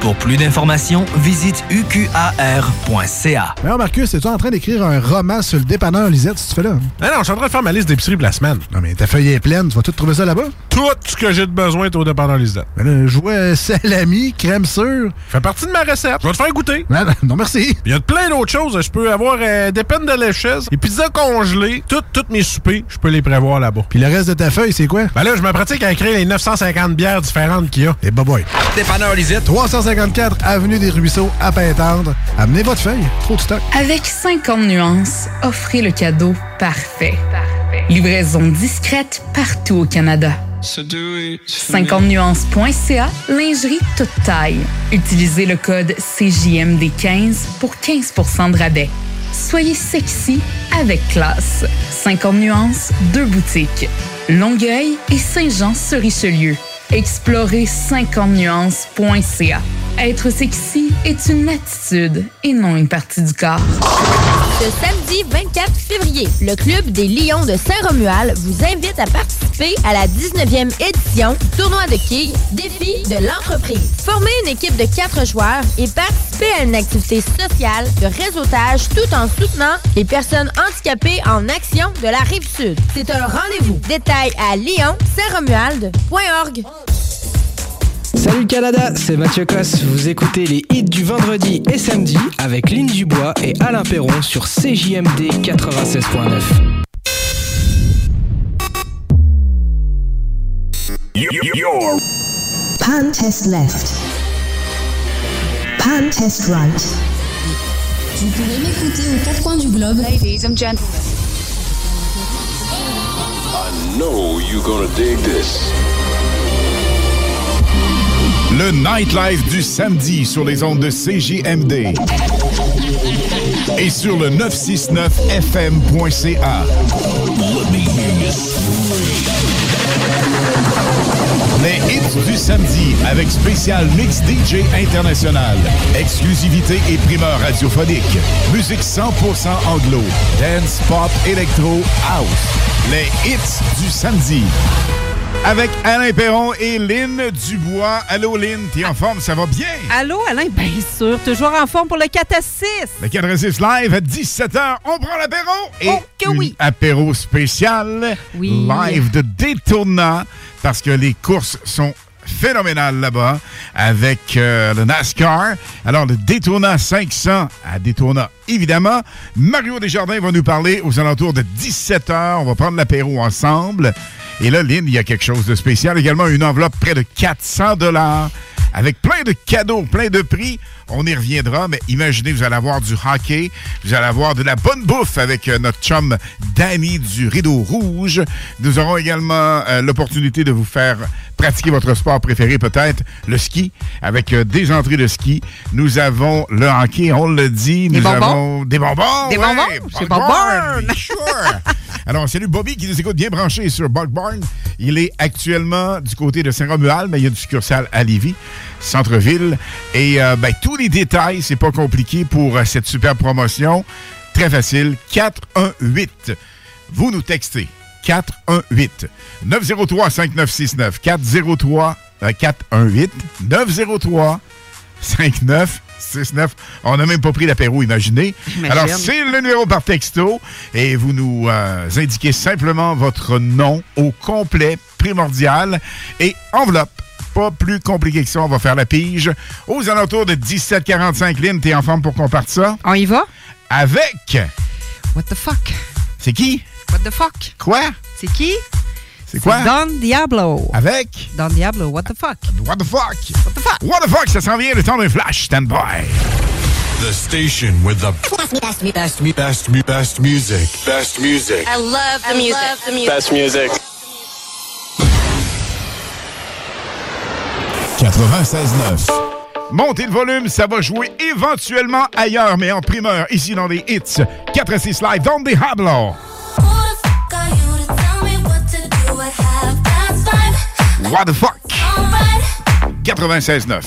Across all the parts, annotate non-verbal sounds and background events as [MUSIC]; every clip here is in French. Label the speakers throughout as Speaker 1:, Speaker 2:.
Speaker 1: Pour plus d'informations, visite uqar.ca.
Speaker 2: Alors Marcus, es-tu en train d'écrire un roman sur le dépanneur Lisette, si tu fais là?
Speaker 3: Ah non, je suis en train de faire ma liste d'épicerie pour la semaine.
Speaker 2: Non, mais ta feuille est pleine, tu vas tout trouver ça là-bas?
Speaker 3: Tout ce que j'ai de besoin est au dépanneur Lisette.
Speaker 2: Ben là, je vois salami, crème sûre.
Speaker 3: Fait partie de ma recette. Je vais te faire goûter.
Speaker 2: Non, non, non, merci.
Speaker 3: Il y a plein d'autres choses. Je peux avoir euh, des peines de lécheuse, des pizzas congelées, toutes toutes mes soupers, je peux les prévoir là-bas.
Speaker 2: Puis le reste de ta feuille, c'est quoi?
Speaker 3: Ben là, je me pratique à écrire les 950 bières différentes qu'il y a.
Speaker 2: Et bah boy.
Speaker 4: Dépanneur Lisette.
Speaker 2: 354 Avenue des Ruisseaux, à Pintendre. Amenez votre feuille. Trop de stock.
Speaker 5: Avec 50 nuances, offrez le cadeau parfait. Livraison discrète partout au Canada. 50nuances.ca, lingerie toute taille. Utilisez le code CJMD15 pour 15% de rabais. Soyez sexy avec classe. 50 nuances, deux boutiques. Longueuil et Saint-Jean-sur-Richelieu. Explorez 50nuances.ca. Être sexy est une attitude et non une partie du corps.
Speaker 6: Ce samedi 24 février, le Club des Lions de Saint-Romuald vous invite à participer à la 19e édition tournoi de quilles Défi de l'entreprise. Formez une équipe de quatre joueurs et participez à une activité sociale de réseautage tout en soutenant les personnes handicapées en action de la Rive-Sud. C'est un rendez-vous. Détails à lyon-saint-romuald.org.
Speaker 7: Salut Canada, c'est Mathieu Cosse. Vous écoutez les hits du vendredi et samedi avec Lynn Dubois et Alain Perron sur CJMD 96.9.
Speaker 8: Pan test left. Pan test right.
Speaker 9: Vous pouvez m'écouter aux quatre coins du globe. Ladies and gentlemen.
Speaker 10: I know you're gonna dig this.
Speaker 11: Le nightlife du samedi sur les ondes de CJMD. Et sur le 969fm.ca. Les hits du samedi avec spécial Mix DJ International. Exclusivité et primeur radiophonique. Musique 100% anglo. Dance, pop, électro, house. Les hits du samedi. Avec Alain Perron et Lynn Dubois. Allô, Lynn, t'es en forme? Ça va bien?
Speaker 4: Allô, Alain? Bien sûr, toujours en forme pour le 4 à 6.
Speaker 11: Le 4 à 6 live à 17h. On prend l'apéro. Et
Speaker 4: Oh, que
Speaker 11: une
Speaker 4: oui.
Speaker 11: apéro spécial
Speaker 4: Oui.
Speaker 11: live de Daytona parce que les courses sont phénoménales là-bas avec euh, le NASCAR. Alors, le Daytona 500 à Daytona, évidemment. Mario Desjardins va nous parler aux alentours de 17h. On va prendre l'apéro ensemble. Et là, Lynn, il y a quelque chose de spécial. Également, une enveloppe près de 400 dollars avec plein de cadeaux, plein de prix. On y reviendra, mais imaginez, vous allez avoir du hockey, vous allez avoir de la bonne bouffe avec euh, notre chum Danny du Rideau Rouge. Nous aurons également euh, l'opportunité de vous faire pratiquer votre sport préféré, peut-être le ski, avec euh, des entrées de ski. Nous avons le hockey, on le dit.
Speaker 4: Des
Speaker 11: nous
Speaker 4: bonbons.
Speaker 11: avons des bonbons.
Speaker 4: Des
Speaker 11: ouais,
Speaker 4: bonbons? C'est
Speaker 11: Bogbarn. [LAUGHS] Sure. Alors, salut Bobby qui nous écoute bien branché sur Bogbarn. Il est actuellement du côté de Saint-Romuald, mais il y a une succursale à Lévis, centre-ville. Et euh, ben, tous les détails, c'est pas compliqué pour euh, cette super promotion. Très facile. 418. Vous nous textez. 418 903 5969 403 euh, 418 903 5969. On n'a même pas pris l'apéro, imaginez.
Speaker 4: Imagine.
Speaker 11: Alors, c'est le numéro par texto et vous nous euh, indiquez simplement votre nom au complet, primordial, et enveloppe. Pas plus compliqué que ça, on va faire la pige. Aux alentours de 17h45, Lynn, t'es en forme pour qu'on parte ça?
Speaker 4: On y va?
Speaker 11: Avec...
Speaker 4: What the fuck?
Speaker 11: C'est qui?
Speaker 4: What the fuck?
Speaker 11: Quoi?
Speaker 4: C'est qui?
Speaker 11: C'est quoi?
Speaker 4: Don Diablo.
Speaker 11: Avec?
Speaker 4: Don Diablo, what the fuck?
Speaker 11: What the fuck? What the fuck? What the fuck? Ça s'en vient, le temps d'un flash. Stand by.
Speaker 10: The station with the best, best, best, best, best, best music. Best music.
Speaker 12: I love the music.
Speaker 10: Best music. 96.9.
Speaker 11: Montez le volume, ça va jouer éventuellement ailleurs, mais en primeur, ici dans les hits. 4 à 6 live, dans des Hablo. What the fuck? 96.9.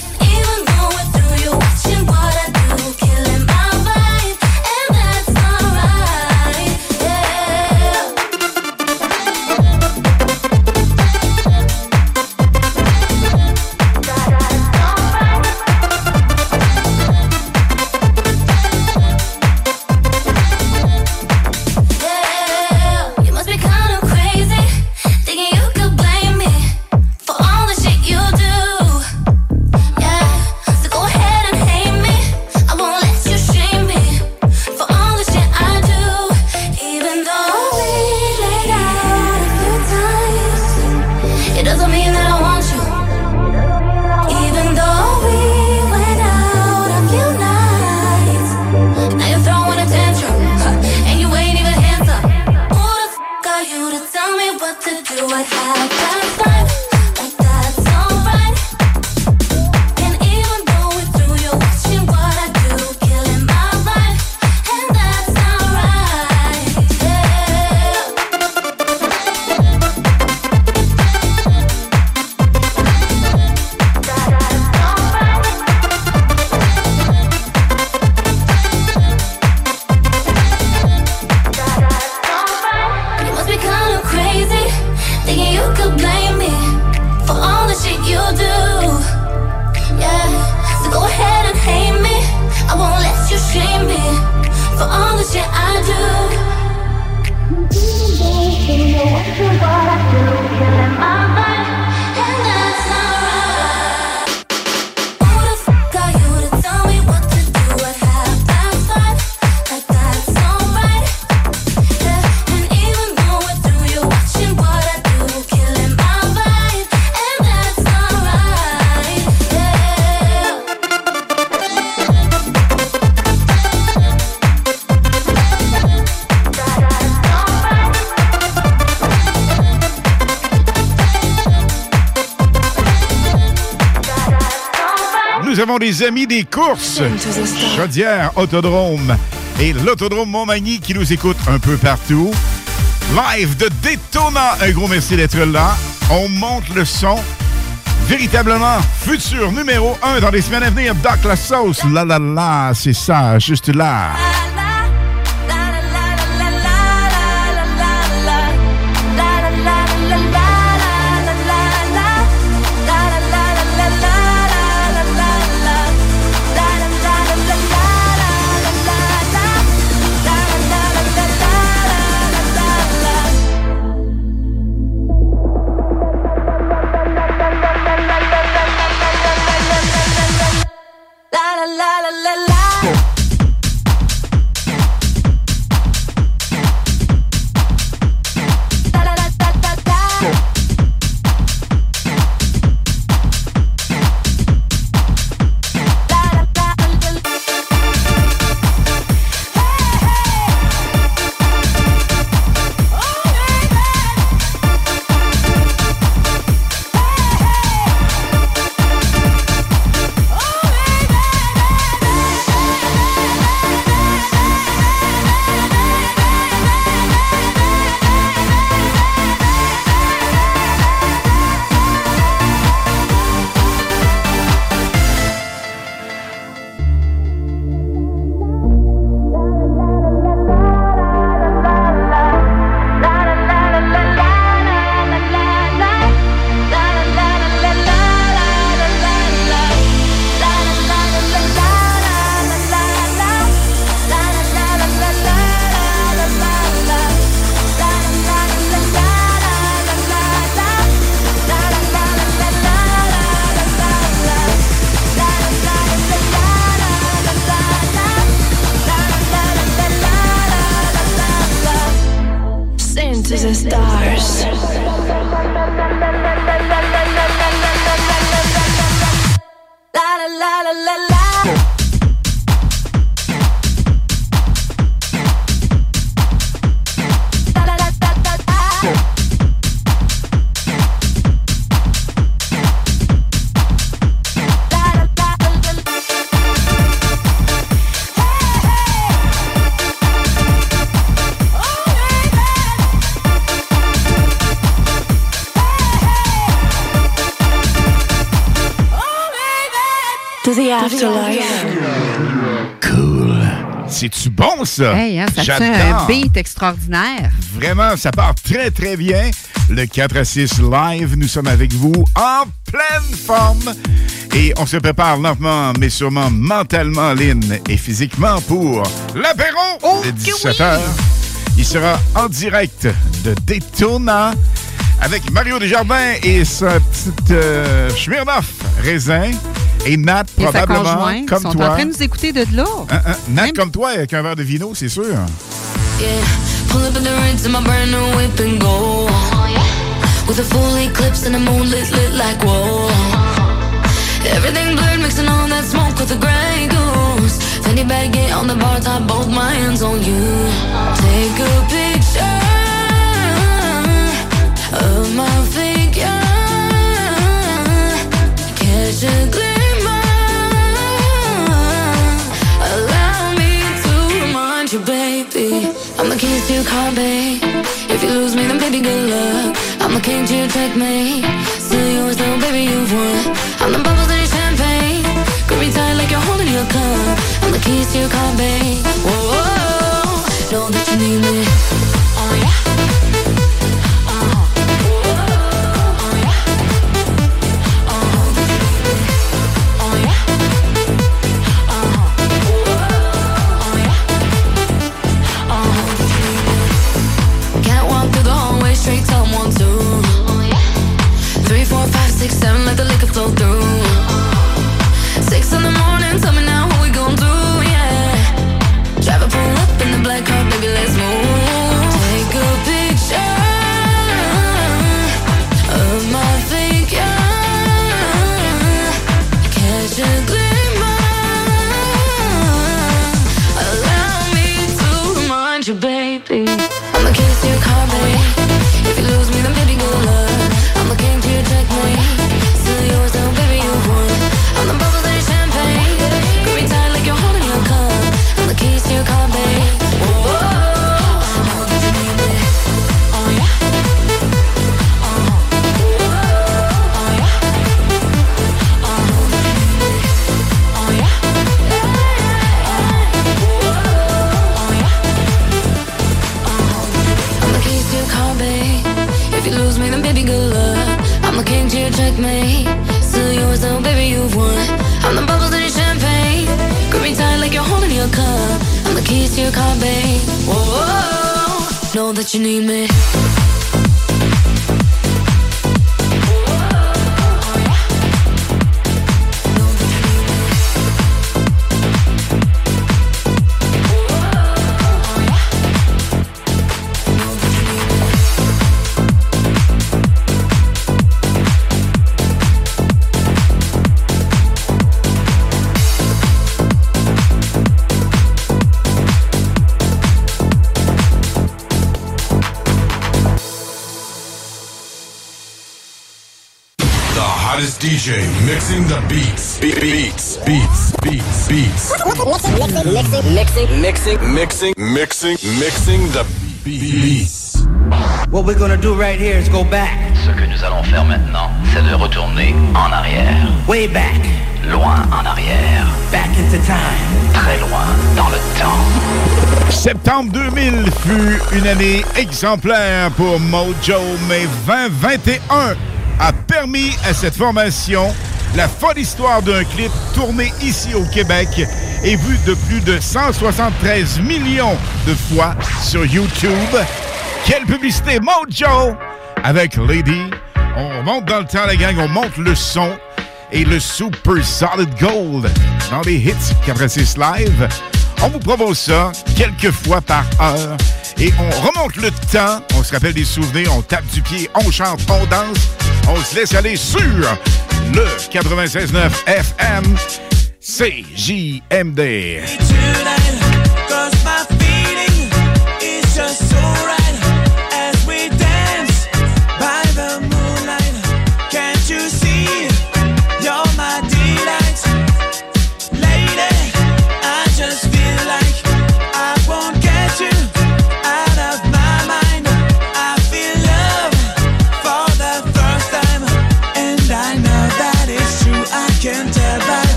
Speaker 11: Amis des courses. Chaudière, Autodrome et l'Autodrome Montmagny qui nous écoutent un peu partout. Live de Daytona. Un gros merci d'être là. On monte le son. Véritablement futur numéro 1 dans les semaines à venir. Doc la sauce. La la la, c'est ça, juste là.
Speaker 13: The stars.
Speaker 12: Afterlife.
Speaker 11: Cool. C'est-tu bon, ça?
Speaker 4: Hey, hein, ça fait un beat extraordinaire.
Speaker 11: Vraiment, ça part très, très bien. Le 4 à 6 live, nous sommes avec vous en pleine forme. Et on se prépare lentement, mais sûrement mentalement, Lynn, et physiquement pour l'apéro de 17h. Il sera en direct de Daytona avec Mario Desjardins et sa petite euh, Smirnoff raisin. Et Nat,
Speaker 4: Et sa
Speaker 11: probablement,
Speaker 4: conjointe
Speaker 11: comme
Speaker 4: sont
Speaker 11: toi.
Speaker 4: en train de nous écouter de là.
Speaker 11: Hein, hein, Nat, comme toi, avec un verre de vino, c'est sûr.
Speaker 13: Yeah, pull up in the rinse in my brand new whip and go. With a full eclipse and the moon lit, lit like whoa. Everything blurred, mixing all that smoke with the gray goose. Fanny bag on the bar top, both my hands on you. Take a picture of my figure. King to your checkmate. Still yours, though, baby, you've won. I'm the bubbles in your champagne. Grip me tight like you're holding your cup. I'm the keys to your car, babe. Whoa, whoa, know that you need me. Whoa. know that you need me.
Speaker 10: DJ mixing the beats. Be- beats. Beats. Beats. Beats.
Speaker 14: Mixing, mixing, mixing,
Speaker 10: Mixing. Mixing. Mixing the beats.
Speaker 15: What we're gonna do right here is go back.
Speaker 16: Ce que nous allons faire maintenant, c'est de retourner en arrière.
Speaker 15: Way back.
Speaker 16: Loin en arrière.
Speaker 15: Back into time.
Speaker 16: Très loin dans le temps.
Speaker 11: Septembre 2000 fut une année exemplaire pour Mojo, mais 2021 a permis à cette formation la folle histoire d'un clip tourné ici au Québec et vu de plus de 173 millions de fois sur YouTube. Quelle publicité, Mojo! Avec Lady, on remonte dans le temps, la gang, on monte le son et le Super Solid Gold dans les hits 86 Live.
Speaker 17: On vous propose ça quelques fois par heure et on remonte le temps, on se rappelle des souvenirs, on tape du pied, on chante, on danse on se laisse aller sur le 96.9 FM CJMD.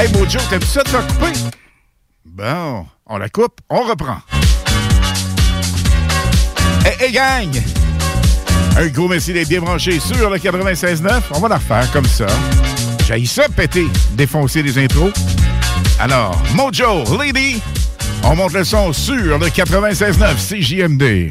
Speaker 17: Hey, Mojo, t'aimes ça de la couper? Bon, on la coupe, on reprend. Hey, hey gang! Un gros merci d'être bien branché sur le 96.9. On va la refaire comme ça. J'ai ça péter, défoncer les intros. Alors, Mojo, Lady, on monte le son sur le 96.9 CJMD.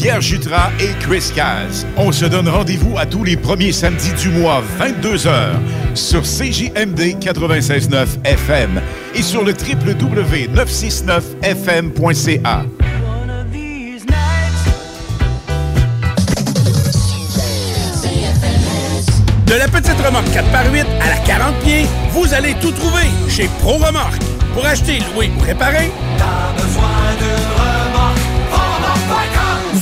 Speaker 11: Pierre Jutras et Chris Caz. On se donne rendez-vous à tous les premiers samedis du mois, 22h, sur CJMD 96.9 FM et sur le www.969fm.ca.
Speaker 18: De la petite remorque 4x8 à la 40 pieds, vous allez tout trouver chez Pro Remorque. Pour acheter, louer ou réparer,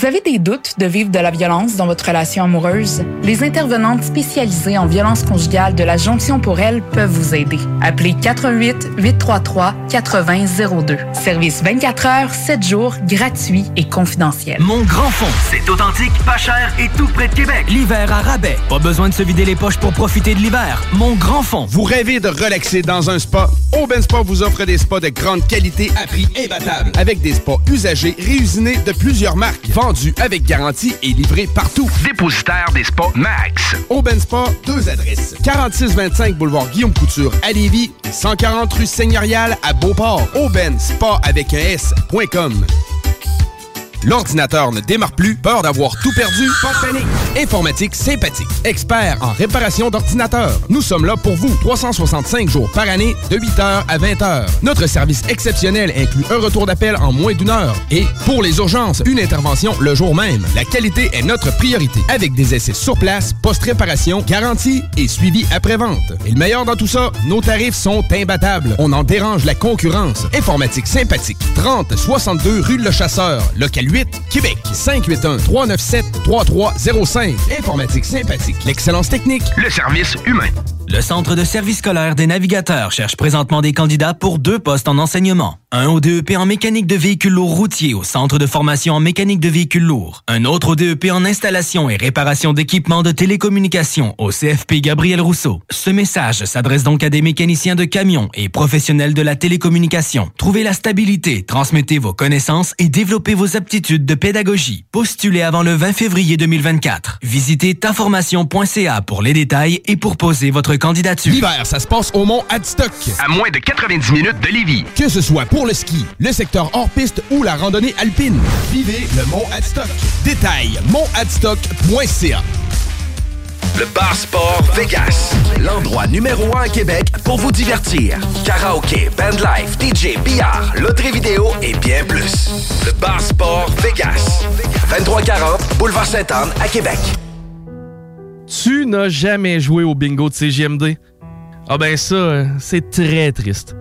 Speaker 5: avez des doutes de vivre de la violence dans votre relation amoureuse? Les intervenantes spécialisées en violence conjugale de la Jonction pour elle peuvent vous aider. Appelez 88 833 8002. Service 24 heures, 7 jours, gratuit et confidentiel.
Speaker 1: Mon grand fond, c'est authentique, pas cher et tout près de Québec. L'hiver à rabais. Pas besoin de se vider les poches pour profiter de l'hiver. Mon grand fond.
Speaker 19: Vous rêvez de relaxer dans un spa? Auben Spa vous offre des spas de grande qualité à prix imbattable. Avec des spas usagés réusinés de plusieurs marques. Vendus avec garantie et livrés partout.
Speaker 20: Dépositaire des spas Max.
Speaker 19: Auben Spa, deux adresses. 4625 boulevard Guillaume Couture à Lévis et 140 rue Seigneurial à Beauport. Auben Spa avec un S.com. L'ordinateur ne démarre plus, peur d'avoir tout perdu? Pas de panique! Informatique sympathique, expert en réparation d'ordinateurs. Nous sommes là pour vous, 365 jours par année, de 8h à 20h. Notre service exceptionnel inclut un retour d'appel en moins d'une heure. Et, pour les urgences, une intervention le jour même. La qualité est notre priorité, avec des essais sur place, post-réparation, garantie et suivi après-vente. Et le meilleur dans tout ça, nos tarifs sont imbattables. On en dérange la concurrence. Informatique sympathique, 30 62 rue Le Chasseur, local 8, Québec. 581-397-3305. Informatique sympathique. L'excellence technique.
Speaker 20: Le service humain.
Speaker 1: Le Centre de service scolaire des navigateurs cherche présentement des candidats pour deux postes en enseignement. Un au DEP en mécanique de véhicules lourds routiers au Centre de formation en mécanique de véhicules lourds. Un autre au DEP en installation et réparation d'équipements de télécommunications au CFP Gabriel Rousseau. Ce message s'adresse donc à des mécaniciens de camions et professionnels de la télécommunication. Trouvez la stabilité, transmettez vos connaissances et développez vos aptitudes de pédagogie. Postulez avant le 20 février 2024. Visitez taformation.ca pour les détails et pour poser votre candidature.
Speaker 19: L'hiver, ça se passe au Mont Adstock.
Speaker 20: À moins de 90 minutes de Lévis.
Speaker 19: Que ce soit pour le ski, le secteur hors-piste ou la randonnée alpine. Vivez le Mont Adstock. Détail, montadstock.ca.
Speaker 20: Le Bar Sport Vegas. L'endroit numéro un à Québec pour vous divertir. Karaoke, bandlife, DJ, billard, loterie vidéo et bien plus. Le Bar Sport Vegas. 2340 Boulevard Sainte-Anne à Québec.
Speaker 21: Tu n'as jamais joué au bingo de CGMD? Ah ben ça, c'est très triste.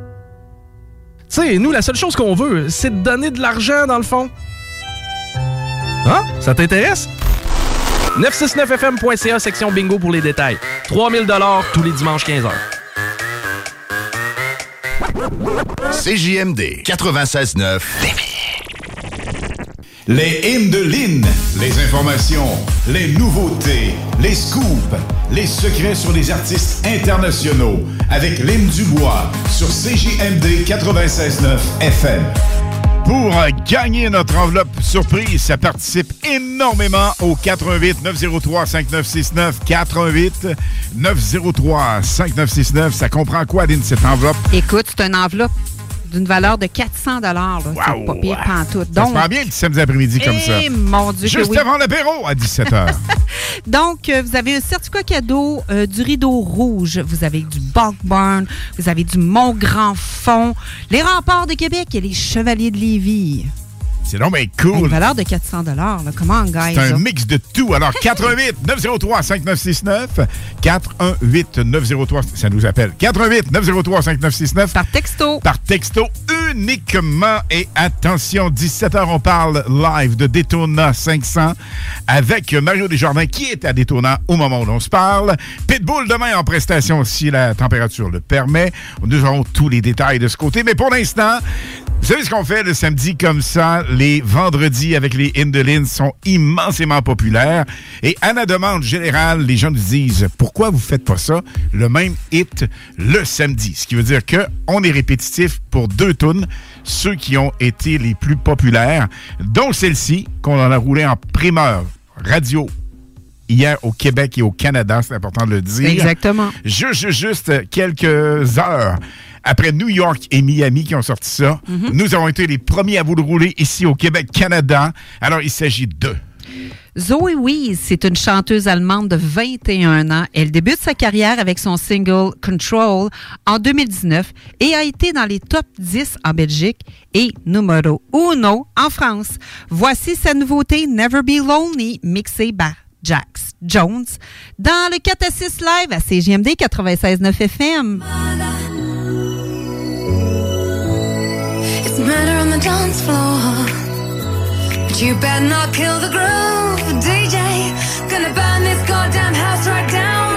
Speaker 21: Tu sais, nous, la seule chose qu'on veut, c'est de donner de l'argent dans le fond. Hein? Ça t'intéresse? 969fm.ca, section bingo pour les détails. 3000 tous les dimanches 15h.
Speaker 10: CJMD 96.9
Speaker 11: Les hymnes de Lynn, les informations, les nouveautés, les scoops, les secrets sur les artistes internationaux avec Lynn Dubois sur CJMD 96.9 FM. Pour gagner notre enveloppe surprise, ça participe énormément au 88 903 5969 88 903 5969. Ça comprend quoi, Lynn, cette enveloppe?
Speaker 4: Écoute, c'est une enveloppe d'une valeur de 400 dollars. C'est pas pire pantoute.
Speaker 11: Ça se bien le samedi après-midi comme ça.
Speaker 4: Eh, mon Dieu, que
Speaker 11: Juste
Speaker 4: oui.
Speaker 11: avant l'apéro à 17h. [LAUGHS]
Speaker 4: Donc, euh, vous avez un certificat cadeau euh, du rideau rouge. Vous avez du Buckburn. Vous avez du Mont Grand Fond. Les remparts de Québec et les Chevaliers de Lévis.
Speaker 11: C'est donc bien
Speaker 4: Une
Speaker 11: cool.
Speaker 4: valeur de 400 dollars. Comment, guys?
Speaker 11: C'est un mix de tout. Alors, 88 903 5969 418 903 ça nous appelle. 418 903 5969
Speaker 4: Par texto.
Speaker 11: Par texto uniquement. Et attention, 17h, on parle live de Daytona 500 avec Mario Desjardins qui est à Daytona au moment où l'on se parle. Pitbull demain en prestation si la température le permet. Nous aurons tous les détails de ce côté. Mais pour l'instant, Vous savez ce qu'on fait le samedi comme ça? Les vendredis avec les Indolines sont immensément populaires. Et à la demande générale, les gens nous disent pourquoi vous faites pas ça, le même hit le samedi. Ce qui veut dire que on est répétitif pour deux tunes, ceux qui ont été les plus populaires, dont celle-ci qu'on en a roulé en primeur radio hier au Québec et au Canada, c'est important de le dire.
Speaker 4: Exactement.
Speaker 11: Juste, quelques heures après New York et Miami qui ont sorti ça,
Speaker 4: Mhm.
Speaker 11: nous avons été les premiers à vous le rouler ici au Québec, Canada. Alors, il s'agit de...
Speaker 4: Zoe Wees, c'est une chanteuse allemande de 21 ans. Elle débute sa carrière avec son single Control en 2019 et a été dans les top 10 en Belgique et numéro uno en France. Voici sa nouveauté Never Be Lonely mixée par Jax Jones dans le 4 à 6 live à CGMD 96.9 FM.
Speaker 12: Murder on the dance floor. But you better not kill the groove, DJ. Gonna burn this goddamn house right down.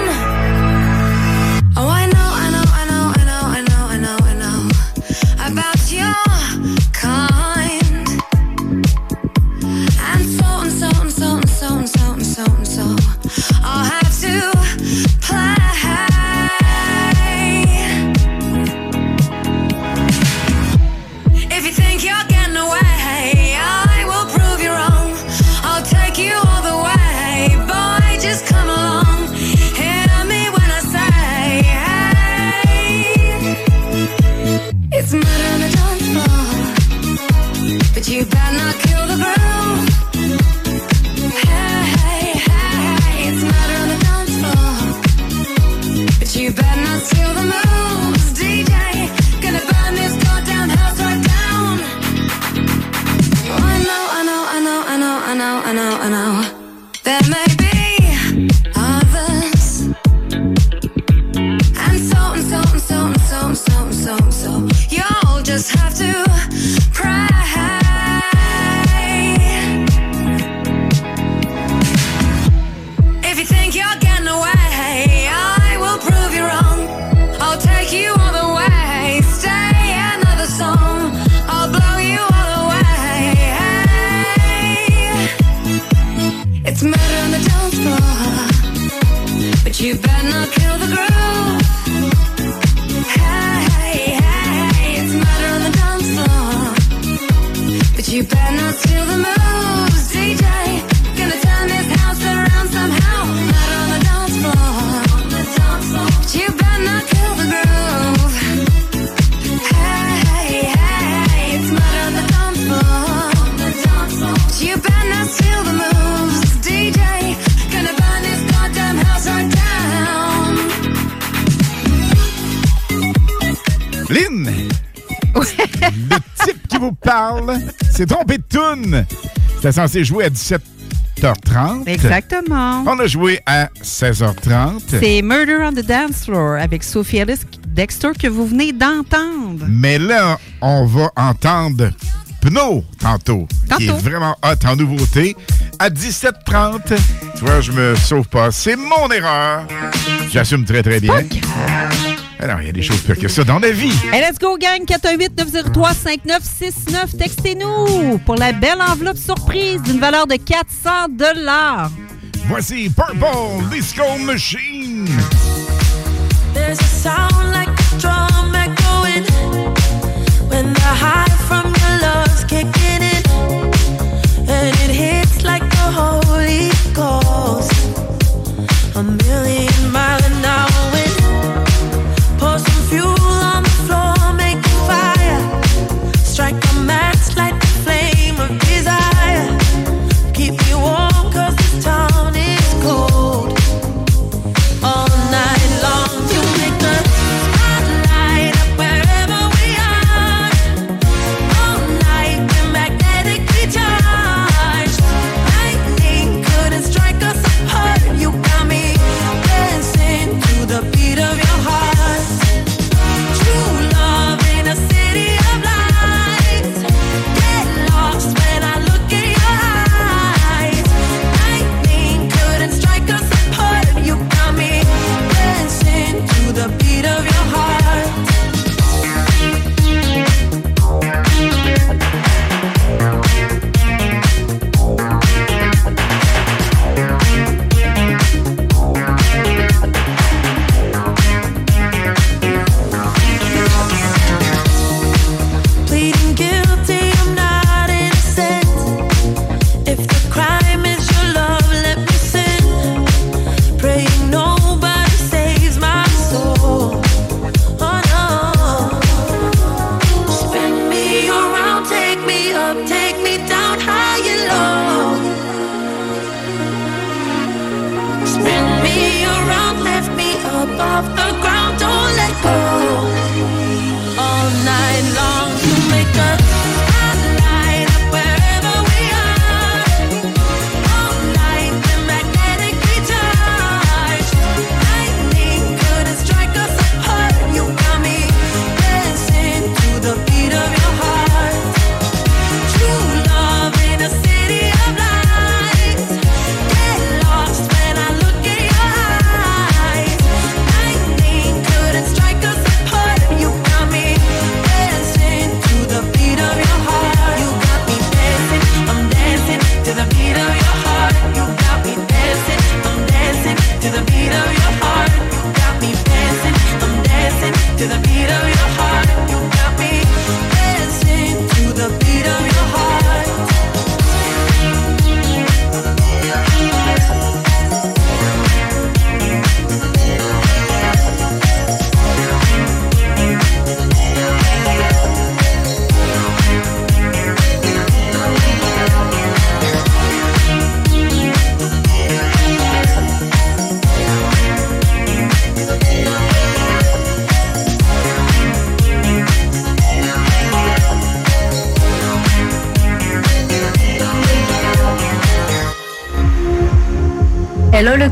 Speaker 11: Le type qui vous parle, c'est trompé de toune. C'était censé jouer à 17h30.
Speaker 4: Exactement.
Speaker 11: On a joué à 16h30.
Speaker 4: C'est Murder on the Dance Floor avec Sophie Ellis Dexter que vous venez d'entendre.
Speaker 11: Mais là, on va entendre Pno tantôt, qui est
Speaker 4: Tantôt.
Speaker 11: vraiment hot en nouveauté. À 17h30, tu vois, je me sauve pas. C'est mon erreur. J'assume très, très bien. Alors, il y a des choses pires que ça dans la vie.
Speaker 4: Hey, let's go, gang! 418-903-5969. Textez-nous pour la belle enveloppe surprise d'une valeur de 400
Speaker 11: Voici Purple Disco Machine.
Speaker 12: There's a sound like a drum echoing when the high from your love's kicking in, and it hits like the Holy Ghost. A million mile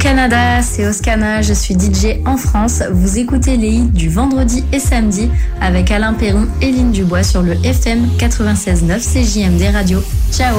Speaker 17: Canada, c'est Oscana, je suis DJ en France. Vous écoutez les hits du vendredi et samedi avec Alain Perron et Lynne Dubois sur le FM 96.9 CJMD Radio. Ciao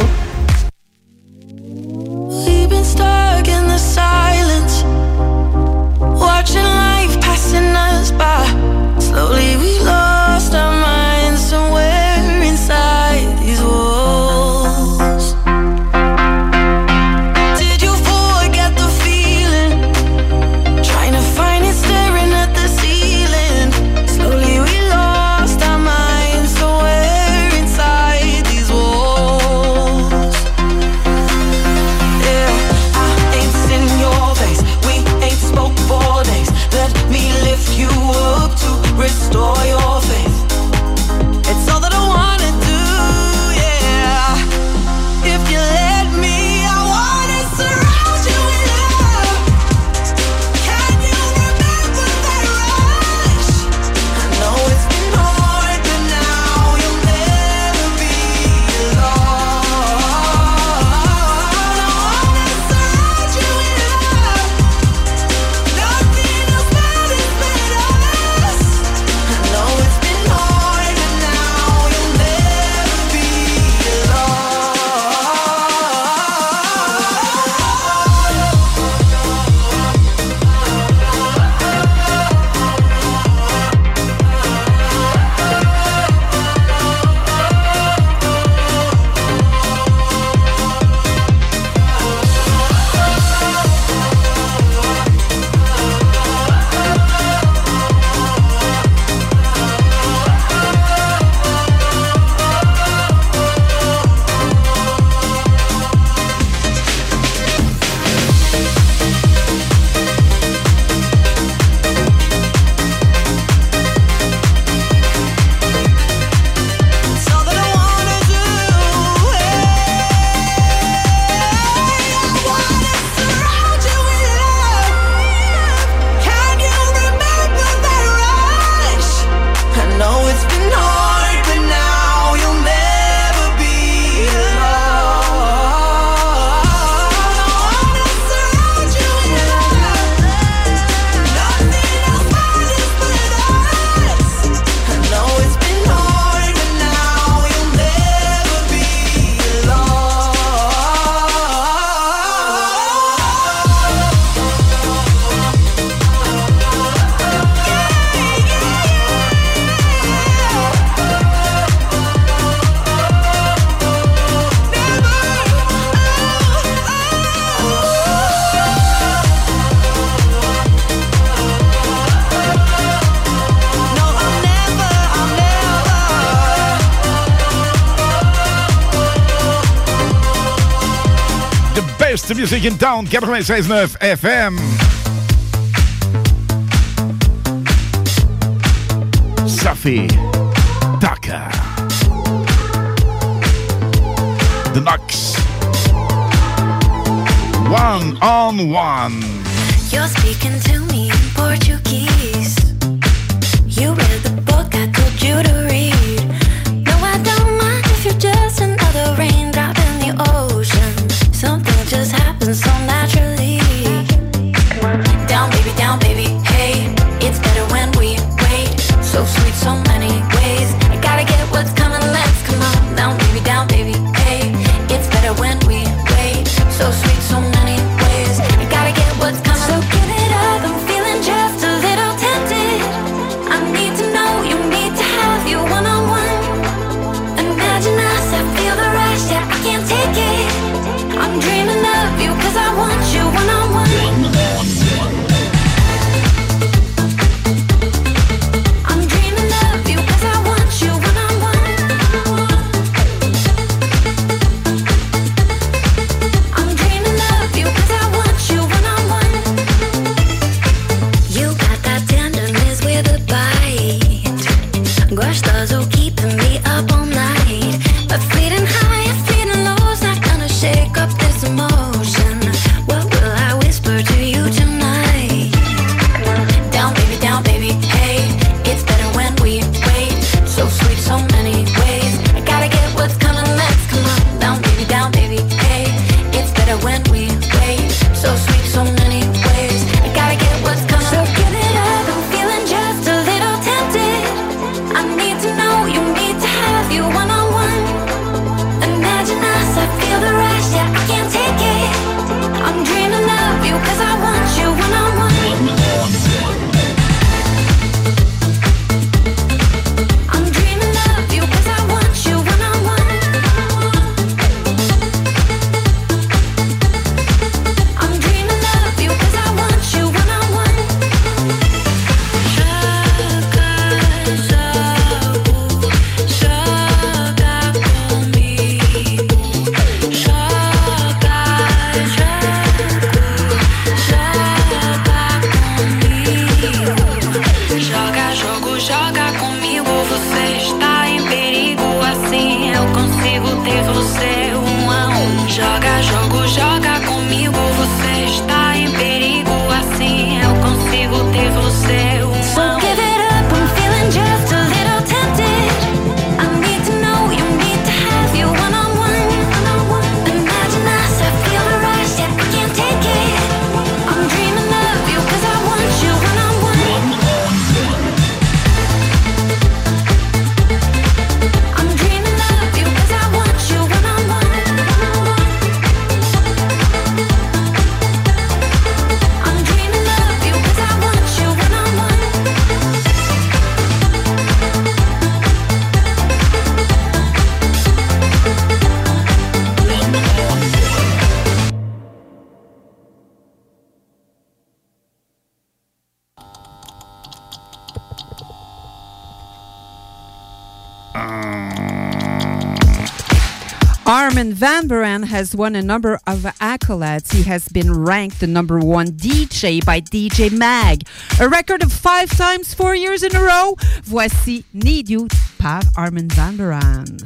Speaker 11: Music in Town 96.9 FM. Safi Daka, The Knox. One on one.
Speaker 12: You're speaking to me in Portuguese.
Speaker 4: has won a number of accolades. He has been ranked the number one DJ by DJ Mag, a record of five times, four years in a row. Voici Need You par Armin Van Buren.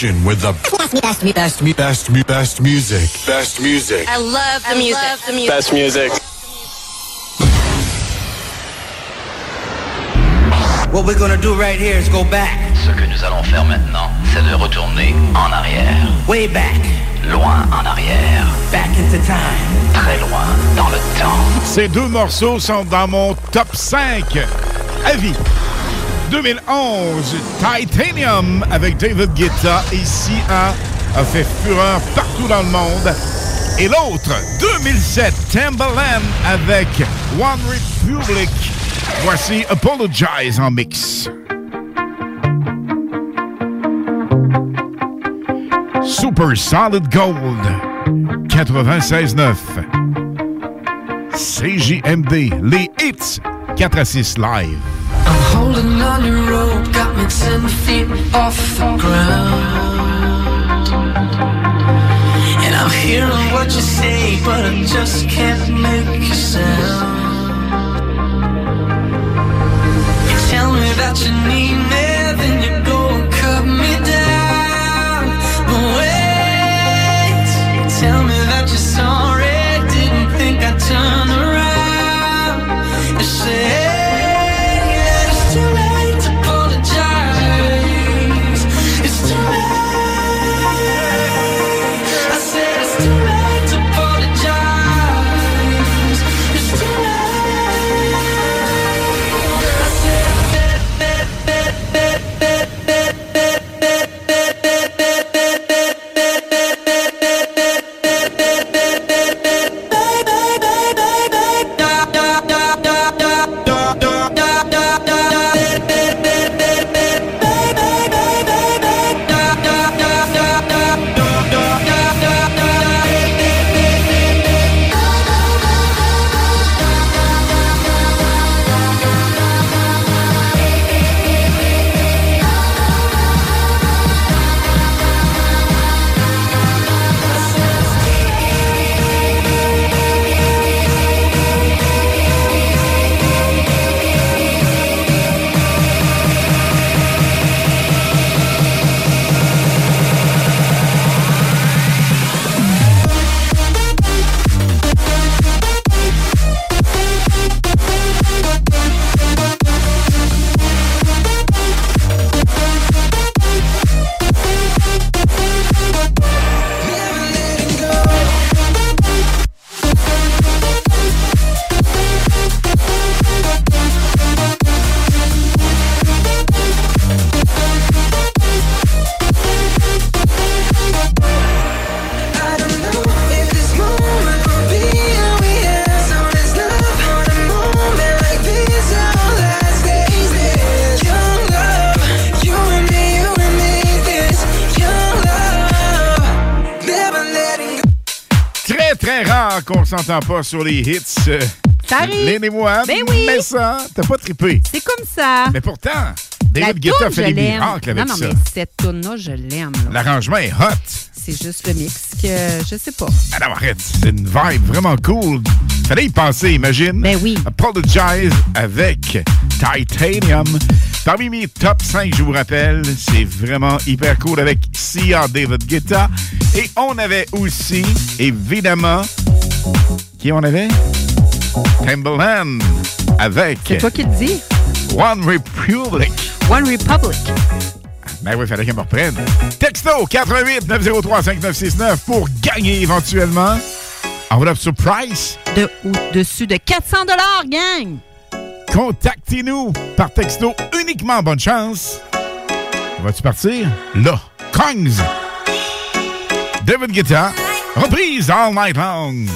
Speaker 10: Station with the best, best, best, best, best music. Best music.
Speaker 22: I love the music. Love the music.
Speaker 10: Best music.
Speaker 23: What we're gonna do right here is go back.
Speaker 16: Ce que nous allons faire maintenant, c'est de retourner en arrière.
Speaker 23: Way back.
Speaker 16: Loin en arrière.
Speaker 23: Back into time.
Speaker 16: Très loin dans le temps.
Speaker 11: Ces deux morceaux sont dans mon top 5 à vie. 2011, Titanium avec David Guetta ici a, a fait fureur partout dans le monde. Et l'autre, 2007, Timbaland avec One Republic. Voici Apologize en mix. Super Solid Gold 96.9 CJMD, les hits 4 à 6 live.
Speaker 17: I'm holding on your rope, got me ten feet off the ground. And I'm hearing what you say, but I just can't make a sound. Tell me that you need me, then you go and cut me down. But wait, tell me that you're sorry, didn't think I'd turn
Speaker 11: qu'on s'entend pas sur les hits. Euh,
Speaker 4: Ça arrive.
Speaker 12: Lynn et moi,
Speaker 4: Ben oui.
Speaker 12: mais ça, t'as pas trippé.
Speaker 4: C'est comme ça.
Speaker 12: Mais pourtant, David Guetta fait des miracles avec
Speaker 4: Non, non,
Speaker 12: ça.
Speaker 4: mais cette toune-là, je l'aime.
Speaker 12: L'arrangement est hot.
Speaker 4: C'est juste le mix que je sais pas.
Speaker 12: Ah non, arrête. C'est une vibe vraiment cool. Fallait y penser, imagine.
Speaker 4: Ben oui.
Speaker 12: Apologize avec Titanium. Parmi mes top 5, je vous rappelle, c'est vraiment hyper cool avec Sia David Guetta. Et on avait aussi, évidemment, qui on avait? Timbaland avec
Speaker 4: C'est toi qui le dis.
Speaker 12: One Republic.
Speaker 4: One Republic.
Speaker 12: Ben oui, fallait qu'elle me reprenne. Texto 88 903 5969 pour gagner éventuellement. Enveloppe surprise.
Speaker 4: De, au-dessus de 400 gang!
Speaker 12: Contactez-nous par texto uniquement. Bonne chance. Vas-tu partir? Là. Kongs. David Guetta. Reprise all night long.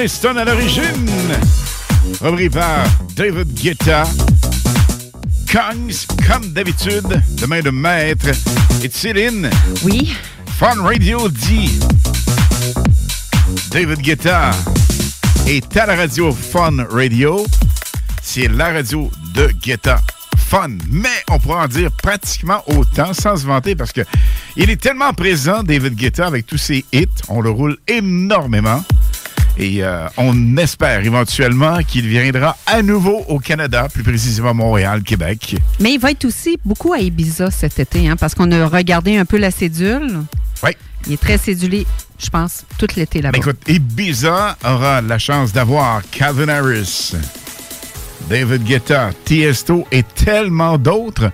Speaker 12: CC Peniston à l'origine. Repris par David Guetta. Kongs, comme d'habitude, de main de maître. Et Céline.
Speaker 4: Oui.
Speaker 12: Fun Radio dit. David Guetta est à la radio Fun Radio. C'est la radio de Guetta Fun. Mais on pourra en dire pratiquement autant sans se vanter parce que il est tellement présent, David Guetta, avec tous ses hits. On le roule énormément. Et euh, on espère éventuellement qu'il viendra à nouveau au Canada, plus précisément à Montréal, Québec.
Speaker 4: Mais il va être aussi beaucoup à Ibiza cet été, hein, parce qu'on a regardé un peu la cédule.
Speaker 12: Oui.
Speaker 4: Il est très cédulé, je pense, tout l'été là-bas.
Speaker 12: Ben écoute, Ibiza aura la chance d'avoir Calvin Harris, David Guetta, Tiesto et tellement d'autres.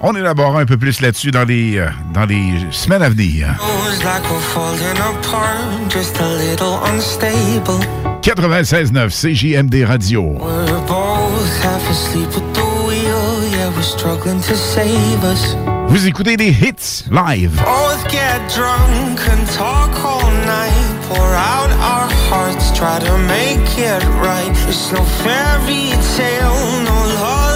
Speaker 12: On élaborera un peu plus là-dessus dans les, euh, dans les semaines à venir.
Speaker 24: Feels like we're falling apart, just a little unstable.
Speaker 12: 96.9 CJMD Radio.
Speaker 24: We're both half asleep at the wheel, yeah, we're struggling to save us.
Speaker 12: Vous écoutez des hits live.
Speaker 24: Both get drunk and talk all night, pour out our hearts, try to make it right. It's no fairy tale, no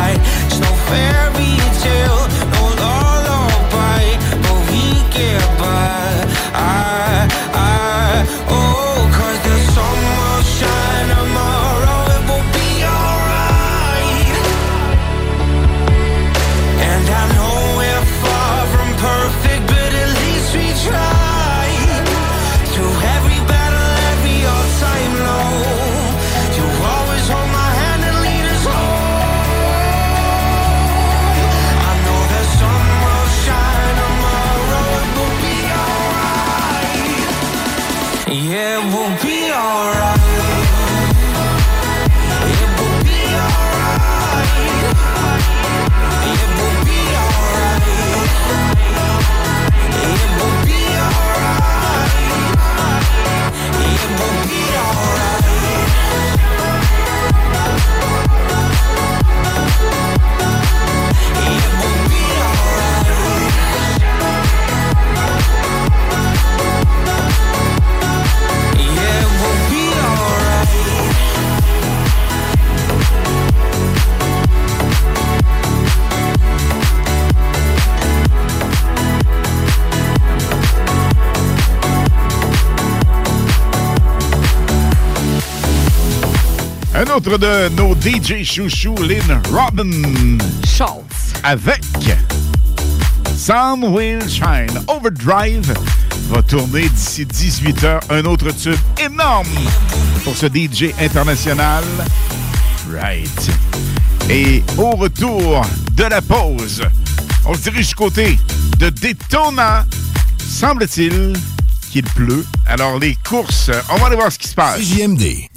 Speaker 11: Un autre de nos DJ chouchou, Lynn Robin.
Speaker 4: Schultz.
Speaker 11: Avec Sun Will Shine. Overdrive va tourner d'ici 18h. Un autre tube énorme pour ce DJ international. Right. Et au retour de la pause, on se dirige du côté de Daytona. Semble-t-il qu'il pleut. Alors, les courses, on va aller voir ce qui se passe.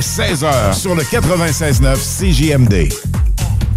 Speaker 11: 16h sur le 96.9 CJMD.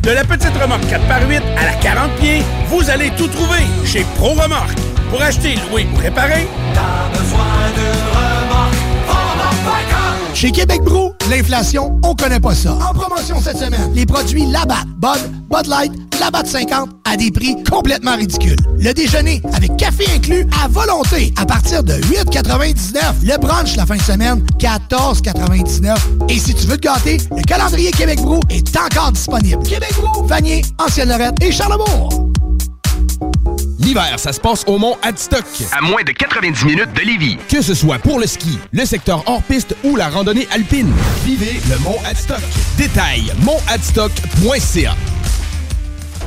Speaker 18: De la petite remorque 4x8 à la 40 pieds, vous allez tout trouver chez Pro Remorque. Pour acheter, louer ou réparer,
Speaker 25: T'as besoin d'une remorque, remorque.com.
Speaker 26: Chez Québec Brou, l'inflation, on connaît pas ça. En promotion cette semaine, les produits Labatt, Bud, Bud Light, Labatt 50 à des prix complètement ridicules. Le déjeuner avec café inclus à volonté à partir de 8,99. Le brunch la fin de semaine, 14,99. Et si tu veux te gâter, le calendrier Québec Brou est encore disponible. Québec Brou, Vanier, Ancienne-Lorette et Charlebourg.
Speaker 19: L'hiver, ça se passe au Mont Adstock. À moins de 90 minutes de Lévis. Que ce soit pour le ski, le secteur hors-piste ou la randonnée alpine. Vivez le Mont Adstock. Détail, montadstock.ca.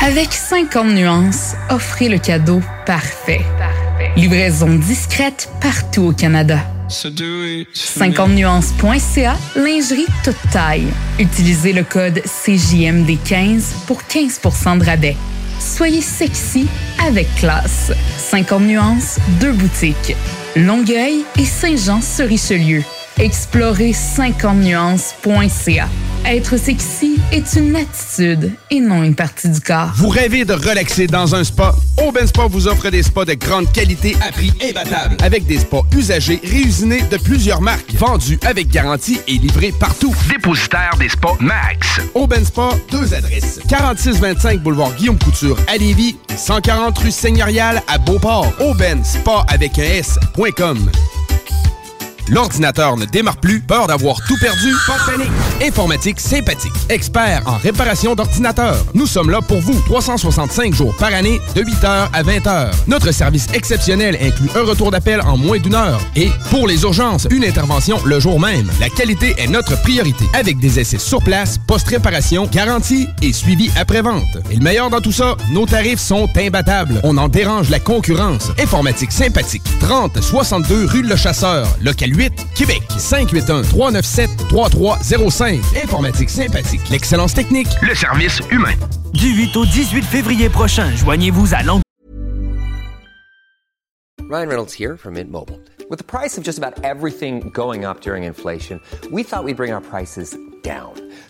Speaker 5: Avec 50 nuances, offrez le cadeau parfait. Livraison discrète partout au Canada. 50nuances.ca, lingerie toute taille. Utilisez le code CJMD15 pour 15% de rabais. Soyez sexy avec classe. 50 nuances, deux boutiques. Longueuil et Saint-Jean-sur-Richelieu. Explorez 50nuances.ca. Être sexy est une attitude et non une partie du corps.
Speaker 19: Vous rêvez de relaxer dans un spa? Auben Spa vous offre des spas de grande qualité à prix imbattable. Avec des spas usagés réusinés de plusieurs marques. Vendus avec garantie et livrés partout. Dépositaire des spas Max. Auben Spa, deux adresses. 4625 boulevard Guillaume Couture à Lévis et 140 rue Seigneurial à Beauport. Auben Spa avec un S.com. L'ordinateur ne démarre plus, peur d'avoir tout perdu? Pas de panique! Informatique sympathique, expert en réparation d'ordinateurs. Nous sommes là pour vous, 365 jours par année, de 8h à 20h. Notre service exceptionnel inclut un retour d'appel en moins d'une heure. Et, pour les urgences, une intervention le jour même. La qualité est notre priorité, avec des essais sur place, post-réparation, garantie et suivi après-vente. Et le meilleur dans tout ça, nos tarifs sont imbattables. On en dérange la concurrence. Informatique sympathique, 30 62 rue Le Chasseur, local 8, Québec. 581-397-3305. Informatique sympathique. L'excellence technique. Le service humain.
Speaker 1: Du 8 au 18 février prochain, joignez-vous à l'Ang...
Speaker 27: Ryan Reynolds here from Mint Mobile. With the price of just about everything going up during inflation, we thought we'd bring our prices down.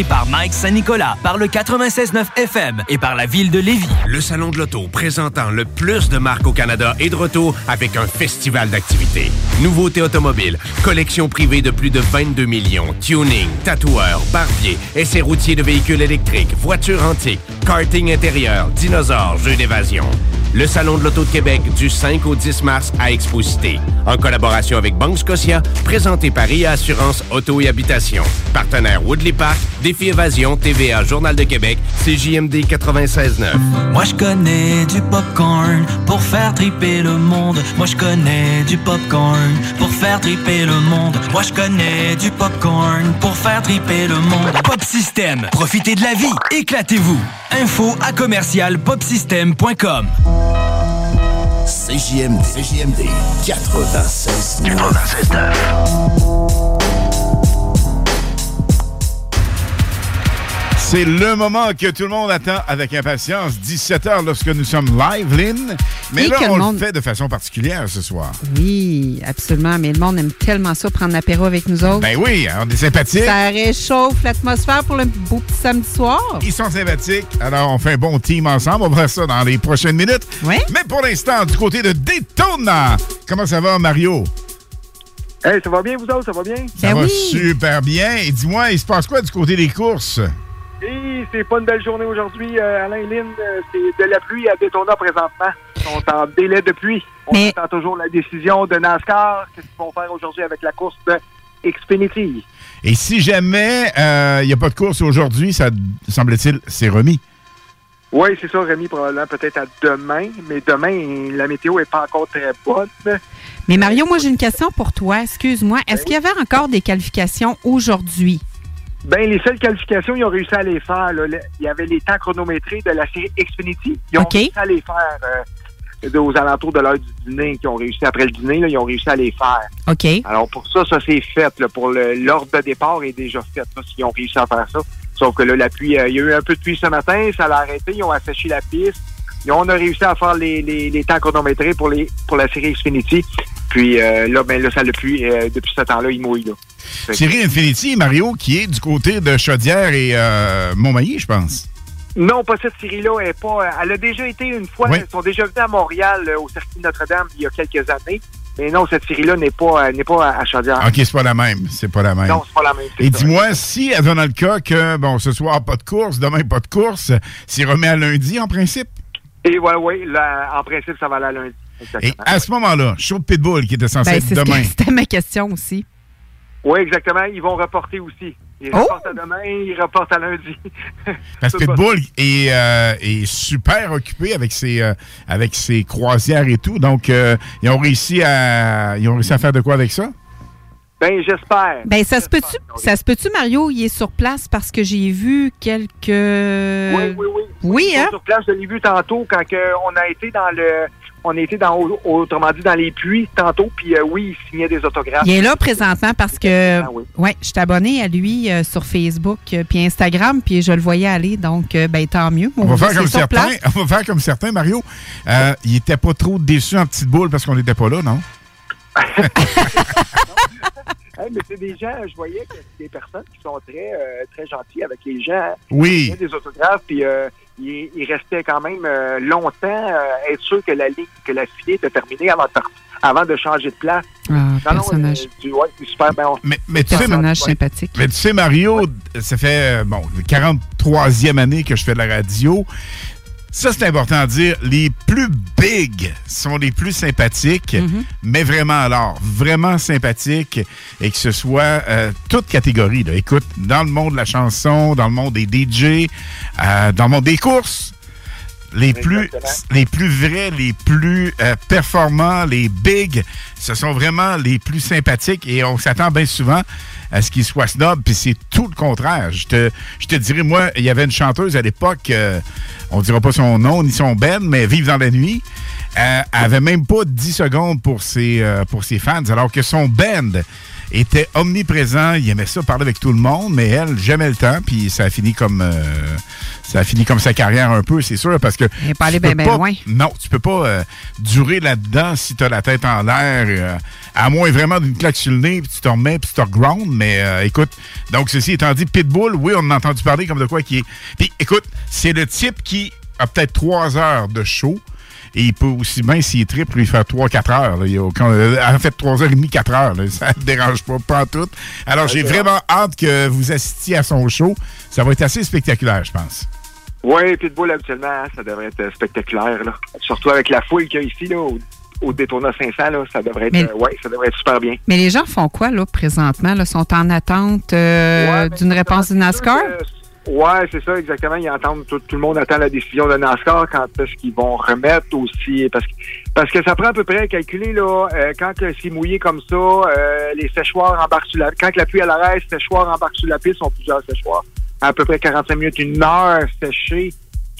Speaker 1: par Mike Saint-Nicolas, par le 96.9 FM et par la ville de Lévis.
Speaker 20: Le Salon de l'Auto, présentant le plus de marques au Canada, est de retour avec un festival d'activités. Nouveautés automobiles, collection privée de plus de 22 millions, tuning, tatoueurs, barbiers, essais routiers de véhicules électriques, voitures antiques, karting intérieur, dinosaures, jeux d'évasion. Le Salon de l'Auto de Québec du 5 au 10 mars à Exposité. En collaboration avec Banque Scotia, présenté par IA Assurance Auto et Habitation. Partenaire Woodley Park, Défi Évasion, TVA, Journal de Québec, CJMD 96.9.
Speaker 28: Moi je connais du popcorn pour faire triper le monde. Moi je connais du popcorn pour faire triper le monde. Moi je connais du popcorn pour faire triper le monde.
Speaker 1: Pop System, profitez de la vie, éclatez-vous. Info à commercial popsystem.com.
Speaker 29: CJMD, CJMD 96
Speaker 20: 96.9.
Speaker 11: C'est le moment que tout le monde attend avec impatience. 17h lorsque nous sommes live, Lynn. Mais
Speaker 4: Et
Speaker 11: là,
Speaker 4: le
Speaker 11: on
Speaker 4: monde-
Speaker 11: le fait de façon particulière ce soir.
Speaker 4: Oui, absolument. Mais le monde aime tellement ça, prendre l'apéro avec nous autres.
Speaker 11: Ben oui, on est sympathiques.
Speaker 4: Ça réchauffe l'atmosphère pour le beau petit samedi soir.
Speaker 11: Ils sont sympathiques. Alors, on fait un bon team ensemble. On va faire ça dans les prochaines minutes.
Speaker 4: Oui.
Speaker 11: Mais pour l'instant, du côté de Daytona, comment ça va, Mario?
Speaker 30: Hey, ça va bien, vous autres? Ça va bien?
Speaker 11: Ça va super bien. Et dis-moi, il se passe quoi du côté des courses?
Speaker 30: Et c'est pas une belle journée aujourd'hui, euh, Alain Lynn. euh, C'est de la pluie à Daytona présentement. On est en délai de pluie. On attend toujours la décision de NASCAR. Qu'est-ce qu'ils vont faire aujourd'hui avec la course de Xfinity?
Speaker 11: Et si jamais euh, il n'y a pas de course aujourd'hui, ça semble-t-il, c'est remis.
Speaker 30: Oui, c'est ça, Rémi, probablement peut-être à demain. Mais demain, la météo est pas encore très bonne.
Speaker 4: Mais Mario, moi, j'ai une question pour toi. Excuse-moi. Est-ce qu'il y avait encore des qualifications aujourd'hui?
Speaker 30: Ben, les seules qualifications, ils ont réussi à les faire. là. Il y avait les temps chronométrés de la série Xfinity. Ils ont réussi à les faire euh, aux alentours de l'heure du dîner, qui ont réussi après le dîner, là, ils ont réussi à les faire.
Speaker 4: OK.
Speaker 30: Alors pour ça, ça c'est fait. là. pour l'ordre de départ est déjà fait. Là, s'ils ont réussi à faire ça. Sauf que là, la pluie, euh, il y a eu un peu de pluie ce matin, ça l'a arrêté, ils ont asséché la piste. Et on a réussi à faire les, les, les temps chronométrés pour les pour la série Xfinity. Puis euh, là, ben là, ça l'a plu. euh, depuis ce temps-là, il mouille. Là.
Speaker 11: Série Infinity, Mario, qui est du côté de Chaudière et euh, Montmagny, je pense.
Speaker 30: Non, pas cette série-là. Elle, est pas, elle a déjà été une fois.
Speaker 11: Oui.
Speaker 30: Ils sont déjà venus à Montréal, euh, au circuit de Notre-Dame, il y a quelques années. Mais non, cette série-là n'est pas, euh, n'est pas à, Chaudière.
Speaker 11: OK, c'est pas la même. C'est pas la même.
Speaker 30: Non, c'est pas la même.
Speaker 11: Et dis-moi, si, dans le cas que, bon, ce soir, pas de course, demain, pas de course, c'est remis à lundi, en principe?
Speaker 30: Et ouais, là, en principe, ça va aller à lundi.
Speaker 11: Et à ce moment-là, show de Pitbull, qui était censé
Speaker 4: Ben,
Speaker 11: être demain. [LAUGHS]
Speaker 4: C'était ma question aussi.
Speaker 30: Oui, exactement. Ils vont reporter aussi. Ils
Speaker 4: Oh!
Speaker 30: reportent à demain, ils reportent à lundi. [LAUGHS]
Speaker 11: Parce que Pitbull est, euh, est super occupé avec ses, euh, avec ses croisières et tout. Donc, euh, ils, ont réussi à, ils ont réussi à faire de quoi avec ça?
Speaker 30: Ben, j'espère.
Speaker 4: Ben, ça se peut-tu, ça se peut-tu, Mario, il est sur place parce que j'ai vu quelques.
Speaker 30: Oui, oui, oui.
Speaker 4: Oui, hein?
Speaker 30: Sur place, je l'ai vu tantôt quand on a été dans le. On été dans, autrement dit, dans les puits tantôt, puis euh, oui, il signait des autographes.
Speaker 4: Il est là présentement parce que
Speaker 30: Ah oui.
Speaker 4: ouais, je suis abonné à lui euh, sur Facebook euh, puis Instagram puis je le voyais aller donc euh, ben tant mieux.
Speaker 11: On va, faire comme certains,
Speaker 4: place. [LAUGHS]
Speaker 11: on va faire comme certains, Mario. Euh, il était pas trop déçu en petite boule parce qu'on n'était pas là, non? [LAUGHS]
Speaker 30: Hey, mais c'est des gens, je voyais que c'est des personnes qui sont très, euh, très gentilles avec les gens.
Speaker 11: Oui.
Speaker 30: Des autographes, puis euh, ils restaient quand même euh, longtemps, euh, être sûr que la ligne, que la filée était terminée avant de, avant de changer de place.
Speaker 4: Ah,
Speaker 30: Non, non,
Speaker 4: personnage.
Speaker 30: euh, tu- ouais, c'est super. Ben, on-
Speaker 11: Mais, mais tu sais,
Speaker 4: Personnage
Speaker 11: ouais.
Speaker 4: sympathique.
Speaker 11: Mais tu sais, Mario, ça fait, euh, bon, 43e année que je fais de la radio. Ça, c'est important à dire. Les plus big sont les plus sympathiques,
Speaker 4: Mm-hmm.
Speaker 11: mais vraiment alors, vraiment sympathiques, et que ce soit euh, toute catégorie. Là. Écoute, dans le monde de la chanson, dans le monde des DJ, euh, dans le monde des courses, les plus, les plus vrais, les plus euh, performants, les big, ce sont vraiment les plus sympathiques et on s'attend bien souvent à ce qu'ils soient snob, puis c'est tout le contraire. Je te, je dirais, moi, il y avait une chanteuse à l'époque, euh, on dira pas son nom ni son ben, mais Vive dans la nuit. Euh, avait même pas 10 secondes pour ses, euh, pour ses fans, alors que son band était omniprésent, il aimait ça parler avec tout le monde, mais elle, jamais le temps, puis ça a fini comme euh, ça a fini comme sa carrière un peu, c'est sûr, parce que
Speaker 4: Elle est pas
Speaker 11: tu peux
Speaker 4: ben, loin.
Speaker 11: Non, tu peux pas euh, durer là-dedans si tu as la tête en l'air, euh, à moins vraiment d'une claque sur le nez, puis tu te remets, puis tu te reground, mais écoute, donc ceci étant dit, Pitbull, oui, on en a entendu parler comme de quoi qui est... Puis écoute, c'est le type qui a peut-être trois heures de show, et il peut aussi bien, s'il est triple, lui faire 3-4 heures. là. Il y a aucun- euh, en fait, 3h30, 4 heures. là. [LAUGHS] Ça ne dérange pas, pas en tout. Alors, j'ai vraiment hâte que vous assistiez à son show. Ça va être assez spectaculaire, je pense.
Speaker 30: Oui, Pitbull, habituellement, hein, ça devrait être euh, spectaculaire. Là. Surtout avec la foule qu'il y a ici, là, au, au Daytona 500, là, ça devrait être,
Speaker 4: Mais-
Speaker 30: euh, ouais, ça devrait être super bien.
Speaker 4: Mais les gens font quoi là présentement là, sont en attente euh, d'une réponse du NASCAR
Speaker 30: Ouais, c'est ça, exactement. Ils entendent, tout, tout le monde attend la décision de NASCAR quand est-ce qu'ils vont remettre aussi. Parce que, parce que ça prend à peu près à calculer, là, euh, quand c'est mouillé comme ça, euh, les séchoirs embarquent sur la Quand la pluie à l'arrêt, séchoirs embarquent sur la piste, sont plusieurs séchoirs. À peu près 45 minutes, une heure séchée.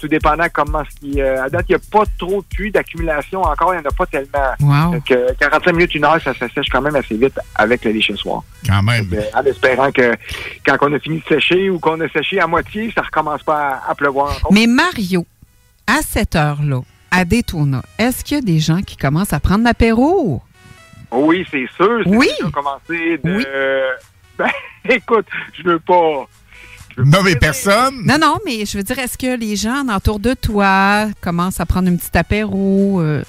Speaker 30: Tout dépendant comment ce qui... euh, à date, il n'y a pas trop de pluie d'accumulation encore, il n'y en a pas tellement.
Speaker 4: Wow.
Speaker 30: Donc, euh, 45 minutes, une heure, ça s'assèche quand même assez vite avec le déchensoir.
Speaker 11: Quand même.
Speaker 30: En espérant que quand on a fini de sécher ou qu'on a séché à moitié, ça recommence pas à, à pleuvoir encore.
Speaker 4: Mais Mario, à cette heure-là, à Daytona, est-ce qu'il y a des gens qui commencent à prendre l'apéro?
Speaker 30: Oui, c'est sûr.
Speaker 4: Oui.
Speaker 30: déjà commencé de... [LAUGHS] Ben, écoute, je veux pas...
Speaker 11: Nommer personne?
Speaker 4: Non, non, mais je veux dire, est-ce que les gens autour de toi commencent à prendre un petit apéro? euh?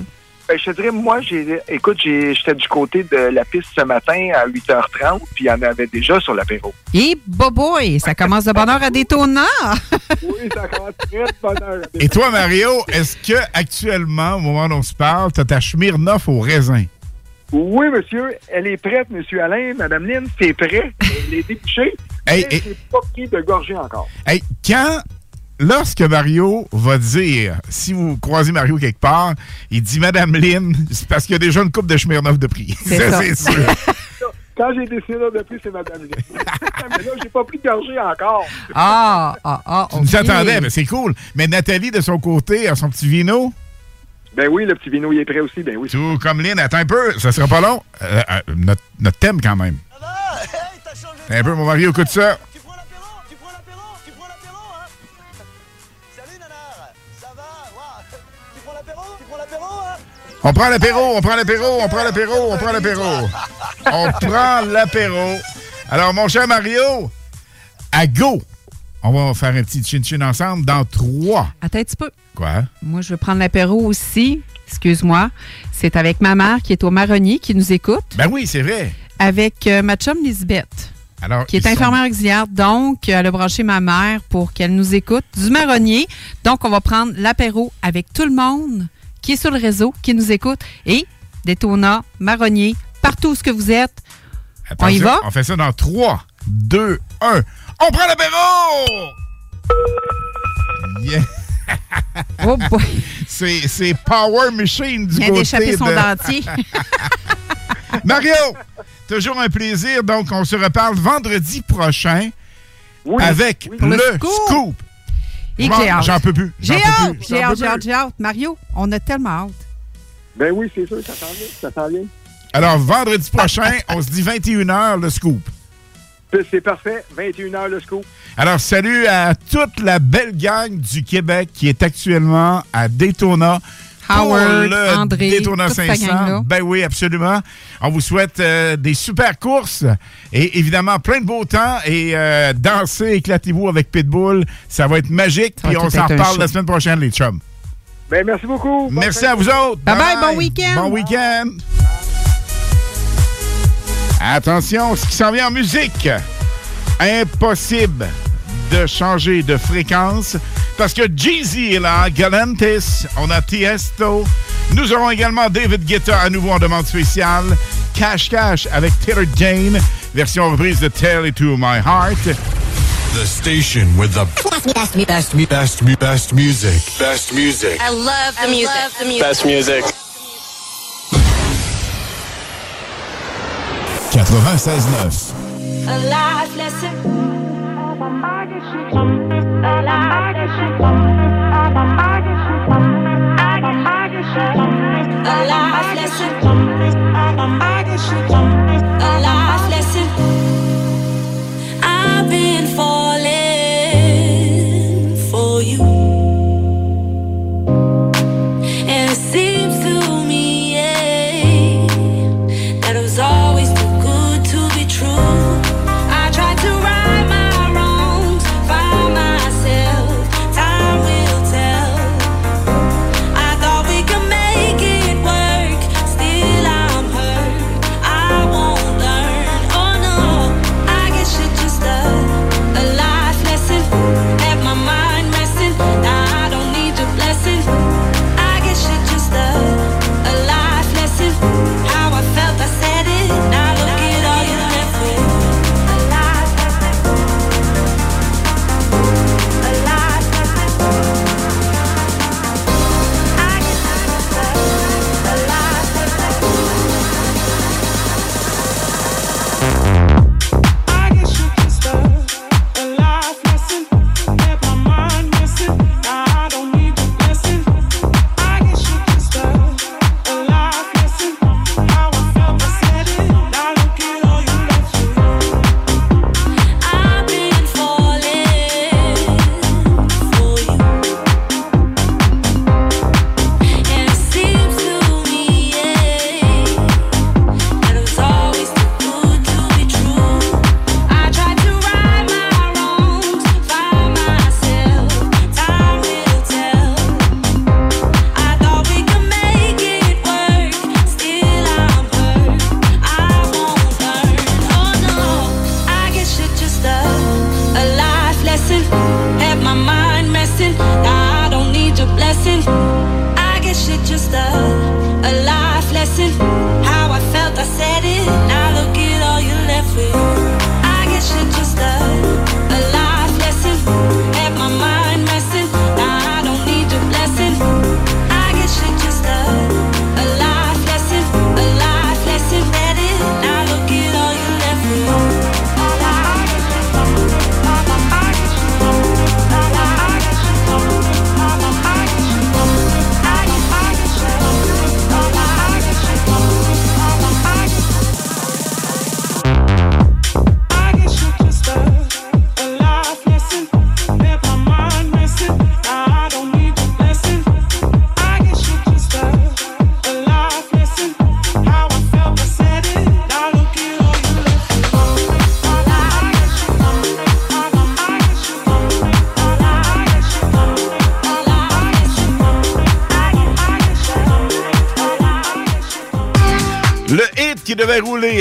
Speaker 30: Ben, je te dirais, moi, j'ai, écoute, j'étais du côté de la piste ce matin à 8h30, puis il y en avait déjà sur l'apéro.
Speaker 4: Et boy, ça commence de bonne heure à Daytona! [LAUGHS]
Speaker 30: Oui, ça commence très de bonne heure.
Speaker 11: Et toi, Mario, est-ce que actuellement, au moment où on se parle, tu as ta Smirnoff au raisin?
Speaker 30: Oui, monsieur, elle est prête, monsieur Alain. Madame Lynn, c'est prêt? Elle est débouchée.
Speaker 11: Hey,
Speaker 30: c'est pas pris de gorgée encore.
Speaker 11: Hey, quand, lorsque Mario va dire, si vous croisez Mario quelque part, il dit Madame Lynn, c'est parce qu'il y a déjà une coupe de Smirnoff de prix.
Speaker 4: C'est ça. [LAUGHS]
Speaker 11: c'est sûr. [LAUGHS]
Speaker 30: Quand j'ai décidé là de plus, c'est Madame Lynn. [LAUGHS] mais là, j'ai pas pris de gorgée encore.
Speaker 4: Ah, ah, ah,
Speaker 11: Tu nous attendais, mais c'est cool. Mais Nathalie, de son côté, a son petit vino?
Speaker 30: Ben oui, le petit vino, il est prêt aussi. Ben oui.
Speaker 11: Tout comme Lynn, attends un peu, ça sera pas long. Euh, euh, notre, notre thème, quand même. Un peu, mon Mario, écoute ça. On prend l'apéro, on prend l'apéro, on prend l'apéro, on prend l'apéro. [LAUGHS] On prend l'apéro. Alors, mon cher Mario, à go, on va faire un petit chin-chin ensemble dans trois.
Speaker 4: Attends un petit peu.
Speaker 11: Quoi?
Speaker 4: Moi, je veux prendre l'apéro aussi. Excuse-moi. C'est avec ma mère qui est au marronnier qui nous écoute.
Speaker 11: Ben oui, c'est vrai.
Speaker 4: Avec euh, ma chum Lisbeth.
Speaker 11: Alors,
Speaker 4: qui est
Speaker 11: sont-
Speaker 4: infirmière auxiliaire. Donc, elle a branché ma mère pour qu'elle nous écoute du marronnier. Donc, on va prendre l'apéro avec tout le monde qui est sur le réseau, qui nous écoute. Et Détona, marronnier, partout où ce que vous êtes. on y va?
Speaker 11: On fait ça dans 3, 2, 1. On prend l'apéro! Yeah.
Speaker 4: Oh boy! [LAUGHS]
Speaker 11: C'est Power Machine du
Speaker 4: Il vient
Speaker 11: côté
Speaker 4: d'échapper son
Speaker 11: de-
Speaker 4: dentier. [LAUGHS] [LAUGHS]
Speaker 11: Mario, toujours un plaisir. Donc, on se reparle vendredi prochain avec le, scoop.
Speaker 4: scoop. Et que j'ai hâte.
Speaker 11: J'en peux plus.
Speaker 4: J'ai
Speaker 11: J'en peux
Speaker 4: hâte,
Speaker 11: plus.
Speaker 4: j'ai hâte, j'ai hâte, j'ai hâte. Mario, on a tellement hâte.
Speaker 30: Ben oui, c'est sûr, ça s'en vient. Ça s'en vient.
Speaker 11: Alors, vendredi prochain, on se dit 21h, le scoop.
Speaker 30: C'est parfait. 21h le scoop.
Speaker 11: Alors, salut à toute la belle gang du Québec qui est actuellement à Daytona. Pour
Speaker 4: Howard,
Speaker 11: le
Speaker 4: André, cette
Speaker 11: 500.
Speaker 4: gang-là.
Speaker 11: Ben oui, absolument. On vous souhaite euh, des super courses et évidemment plein de beau temps et euh, dansez, éclatez-vous avec Pitbull. Ça va être magique. Puis on s'en reparle la semaine prochaine, les chums.
Speaker 30: Ben merci beaucoup.
Speaker 11: Merci à vous autres.
Speaker 4: Bye bye, bon week-end.
Speaker 11: Bon week-end. Attention, ce qui s'en vient en musique. Impossible de changer de fréquence parce que Jeezy est là, Galantis, on a Tiesto. Nous aurons également David Guetta à nouveau en demande spéciale. Cash Cash avec Taylor Jane, version reprise de Tell It To My Heart.
Speaker 17: The station with the best, best, best, best, best, best music. Best music.
Speaker 12: I love the music. the music.
Speaker 17: Best music. 96.9.
Speaker 12: A life lesson. A life lesson. A life lesson.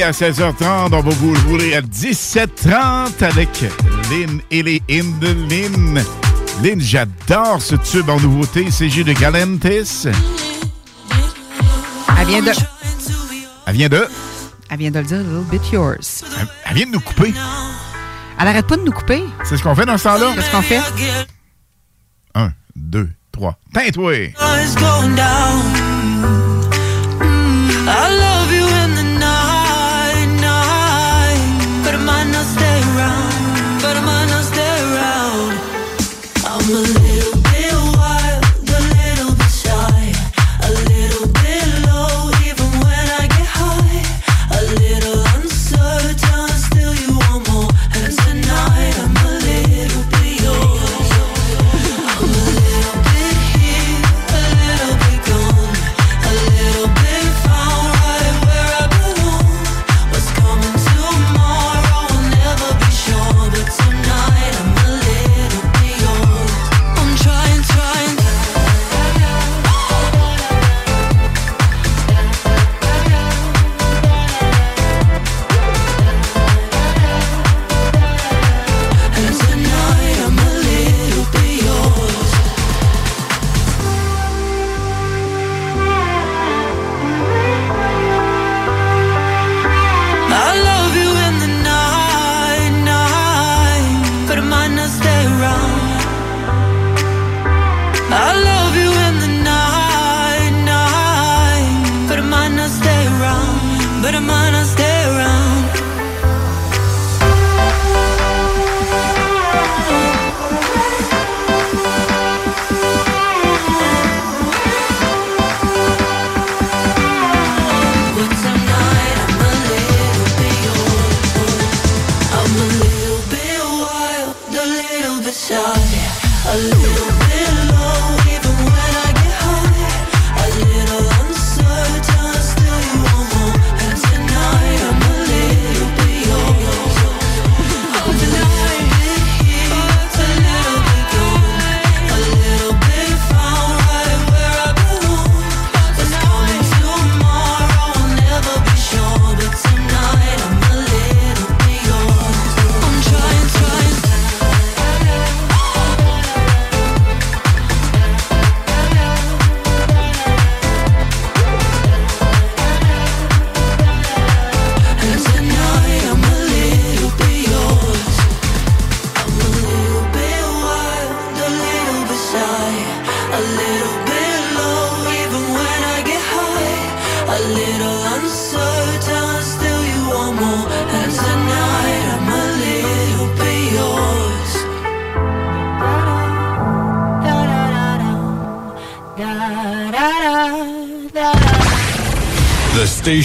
Speaker 11: à 16h30. On va vous rouler à 17h30 avec Lynn et les Indelin. Lynn, j'adore ce tube en nouveauté. C'est de Galantis.
Speaker 4: Elle vient de.
Speaker 11: Elle vient de?
Speaker 4: Elle vient de le dire, a little bit yours.
Speaker 11: Elle, vient de nous couper.
Speaker 4: Elle arrête pas de nous couper.
Speaker 11: C'est ce qu'on fait dans ce temps-là?
Speaker 4: Qu'est-ce qu'on fait?
Speaker 11: Un, deux, trois.
Speaker 17: Tintoué!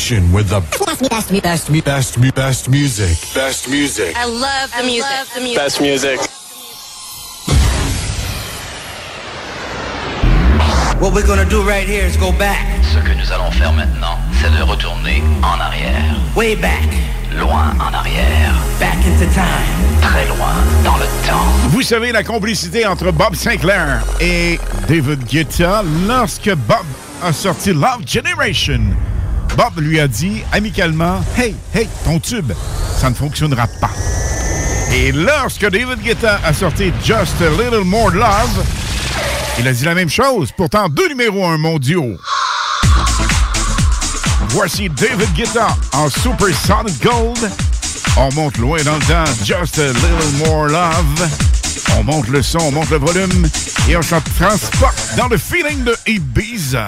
Speaker 17: with the best, best, best, best, best music. Best music.
Speaker 31: I love the music. Love the music.
Speaker 17: Best music.
Speaker 13: What we're gonna do right here is go back.
Speaker 32: Ce que nous allons faire maintenant, c'est de retourner en arrière.
Speaker 13: Way back.
Speaker 32: Loin en arrière.
Speaker 13: Back into time.
Speaker 32: Très loin dans le temps.
Speaker 11: Vous savez la complicité entre Bob Sinclair et David Guetta lorsque Bob a sorti Love Generation. Bob lui a dit amicalement Hey, hey, ton tube, ça ne fonctionnera pas. Et lorsque David Guetta a sorti Just a Little More Love, il a dit la même chose, pourtant deux numéros un mondiaux.
Speaker 12: Voici David Guetta en Super Sonic Gold. On monte loin dans le temps, Just a Little More Love. On monte le son, on monte le volume et on se transporte dans le feeling de Ibiza.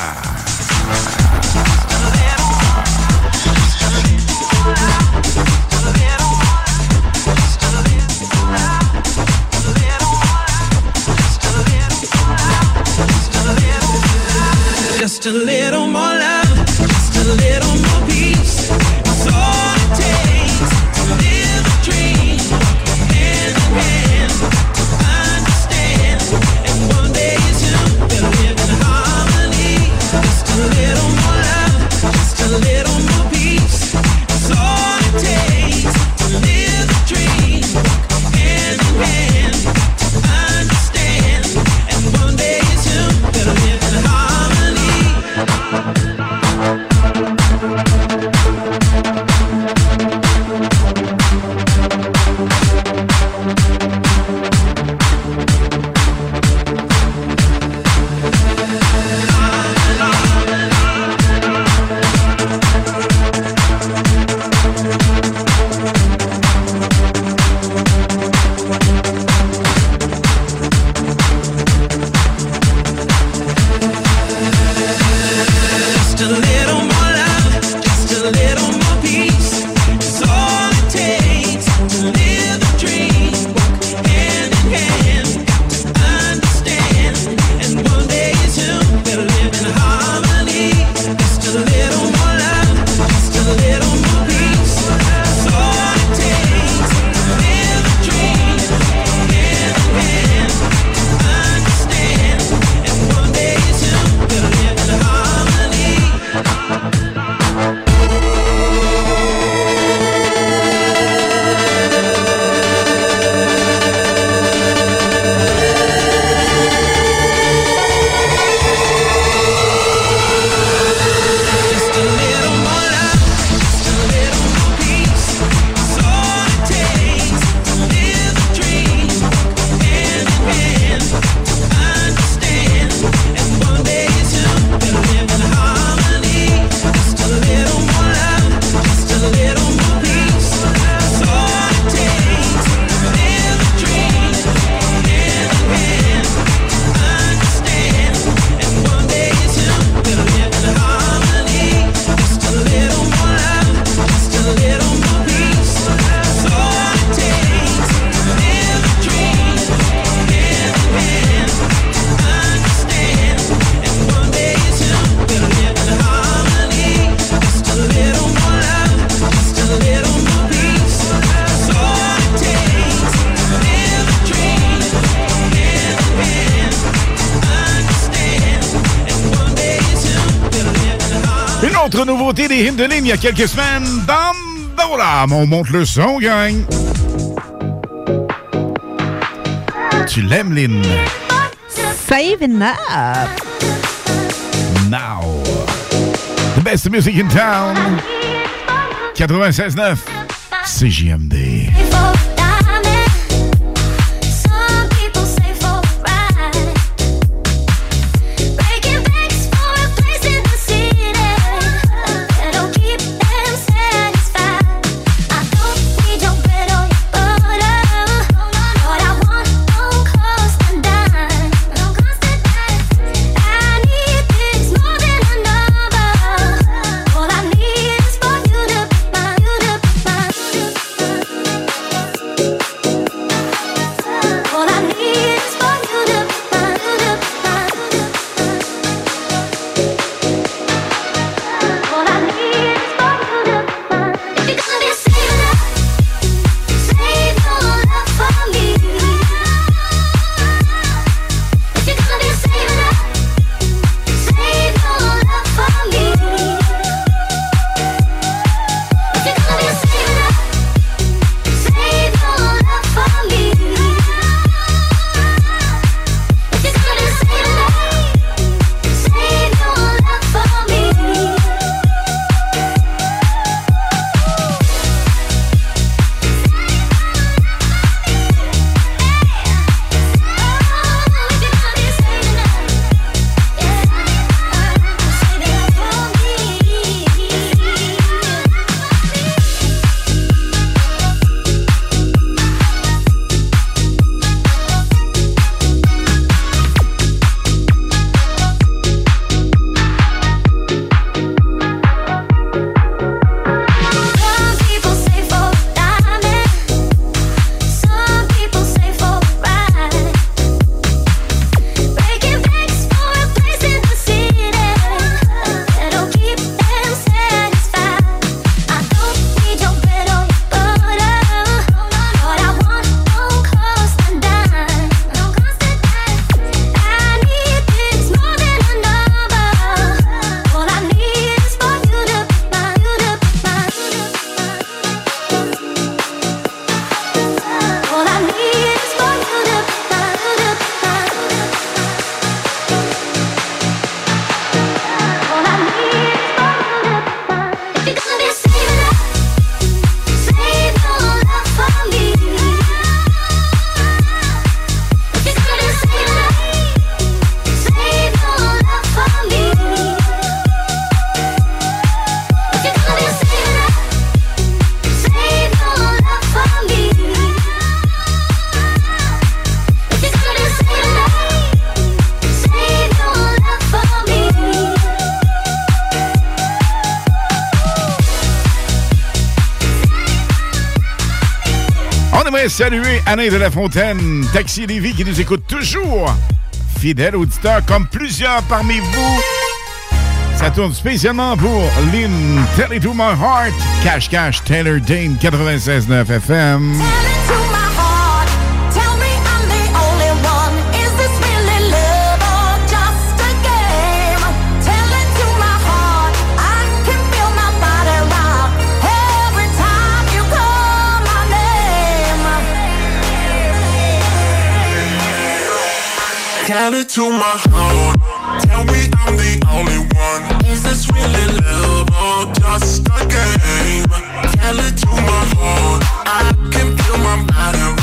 Speaker 17: just a little more
Speaker 12: il y a quelques semaines. Bandola, on monte le son, gang. Tu l'aimes, Lynn?
Speaker 4: Saving up.
Speaker 12: Now. The best music in town. 96.9 CJMD.
Speaker 11: Saluer Alain de la Fontaine, Taxi Lévis, qui nous écoute toujours. Fidèle auditeur, comme plusieurs parmi vous. Ça tourne spécialement pour Lynn, Tell It To My Heart, Cash Cash, Taylor Dane, 96.9 FM.
Speaker 33: Tell it to my heart.
Speaker 12: Tell me I'm the only one. Is this really love or just a game? Tell it to my heart. I can feel my body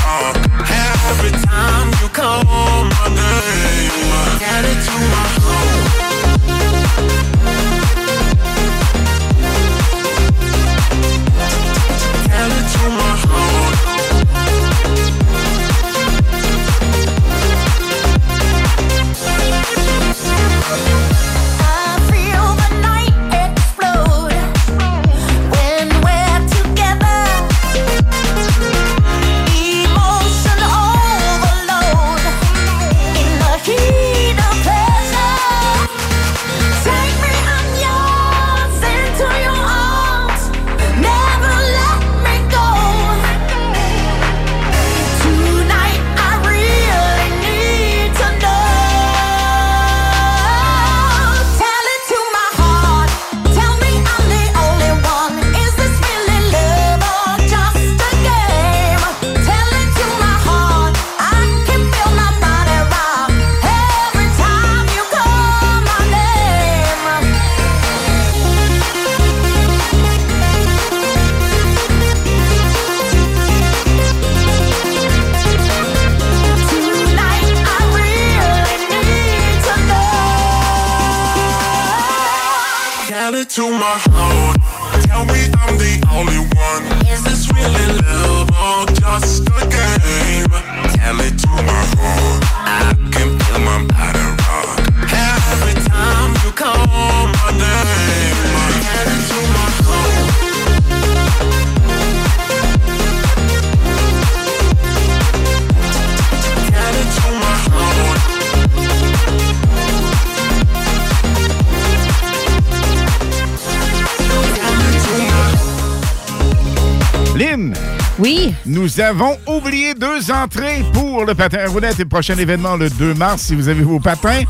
Speaker 11: Nous avons oublié deux entrées pour le patin à roulettes et le prochain événement le 2 mars. Si vous avez vos patins,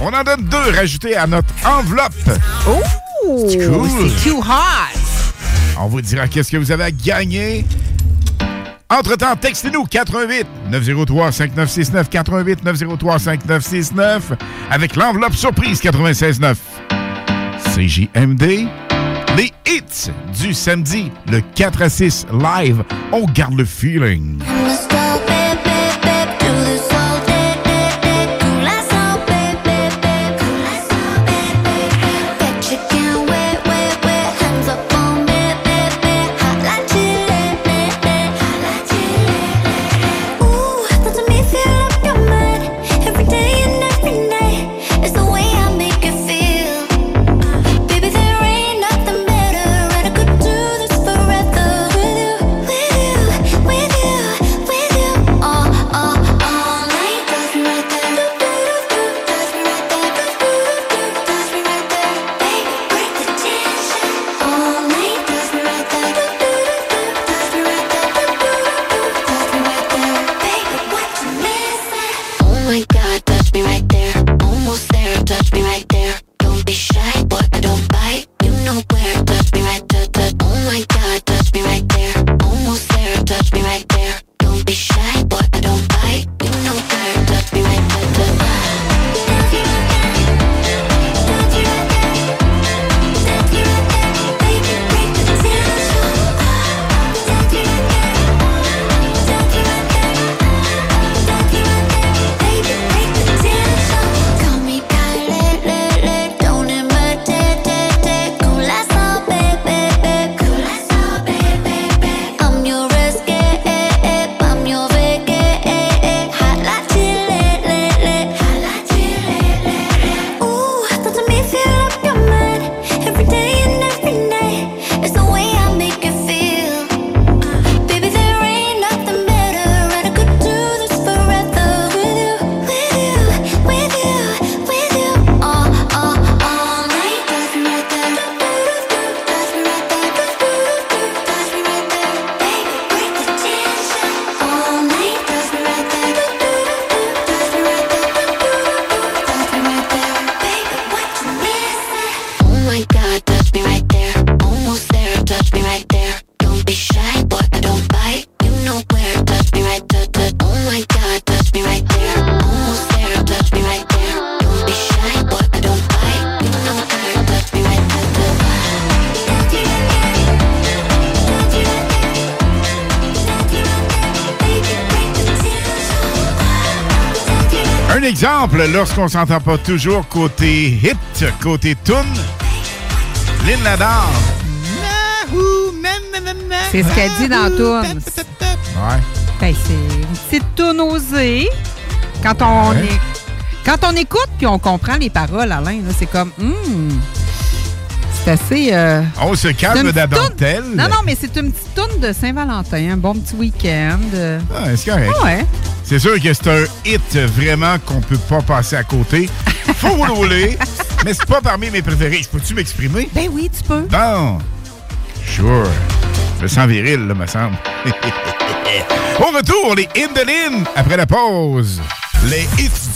Speaker 11: on en donne deux rajoutés à notre enveloppe.
Speaker 4: Oh!
Speaker 11: C'est cool.
Speaker 4: Too hot!
Speaker 11: On vous dira qu'est-ce que vous avez à gagner. Entre-temps, textez-nous 88 903 5969 88 903 5969 avec l'enveloppe surprise 969. CJMD, les hits du samedi, le 4 à 6 live. On garde le feeling. Lorsqu'on s'entend pas toujours côté hit, côté tune, Lynn l'adore.
Speaker 4: C'est ce qu'elle dit dans tourne.
Speaker 11: Ouais.
Speaker 4: Ben, c'est une petite tourne osée. Quand on,
Speaker 11: Ouais.
Speaker 4: est, quand on écoute puis on comprend les paroles, Alain, là, c'est comme... hmm, c'est assez... euh,
Speaker 11: On se calme
Speaker 4: tourne- Non, non, mais c'est une petite tourne de Saint-Valentin. Un bon petit week-end.
Speaker 11: Ah, c'est correct.
Speaker 4: Ah ouais.
Speaker 11: C'est sûr que c'est un hit vraiment qu'on peut pas passer à côté. Faut rouler, mais c'est pas parmi mes préférés. Je Peux-tu m'exprimer?
Speaker 4: Ben oui, tu peux.
Speaker 11: Bon. Sure. Je me sens viril, là, me semble. [LAUGHS] Au retour, les In the après la pause. Les hits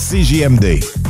Speaker 11: CJMD.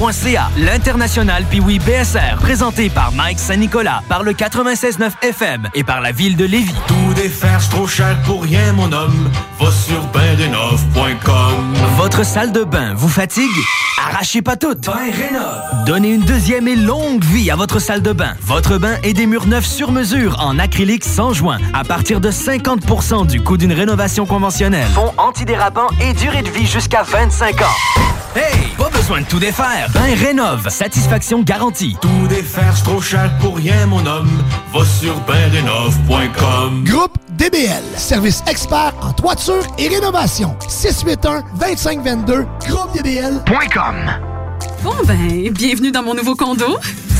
Speaker 1: www.tpwbsr.ca. L'international Piwi BSR, présenté par Mike Saint-Nicolas, par le 96.9 FM et par la ville de Lévis.
Speaker 34: Tout défaire, c'est trop cher pour rien, mon homme. Va sur bendenov.com.
Speaker 1: Votre salle de bain vous fatigue? Arrachez pas toutes. Donnez une deuxième et longue vie à votre salle de bain. Votre bain et des murs neufs sur mesure en acrylique sans joint à partir de 50% du coût d'une rénovation conventionnelle. Fond antidérapant et durée de vie jusqu'à 25 ans. Hey, pas besoin de tout défaire. Bain Rénove, satisfaction garantie.
Speaker 34: Tout défaire, c'est trop cher pour rien, mon homme. Va sur bendenov.com.
Speaker 35: Groupe DBL, service expert en toiture et rénovation. 681-2522, groupedbl.com.
Speaker 31: Bon ben, bienvenue dans mon nouveau condo.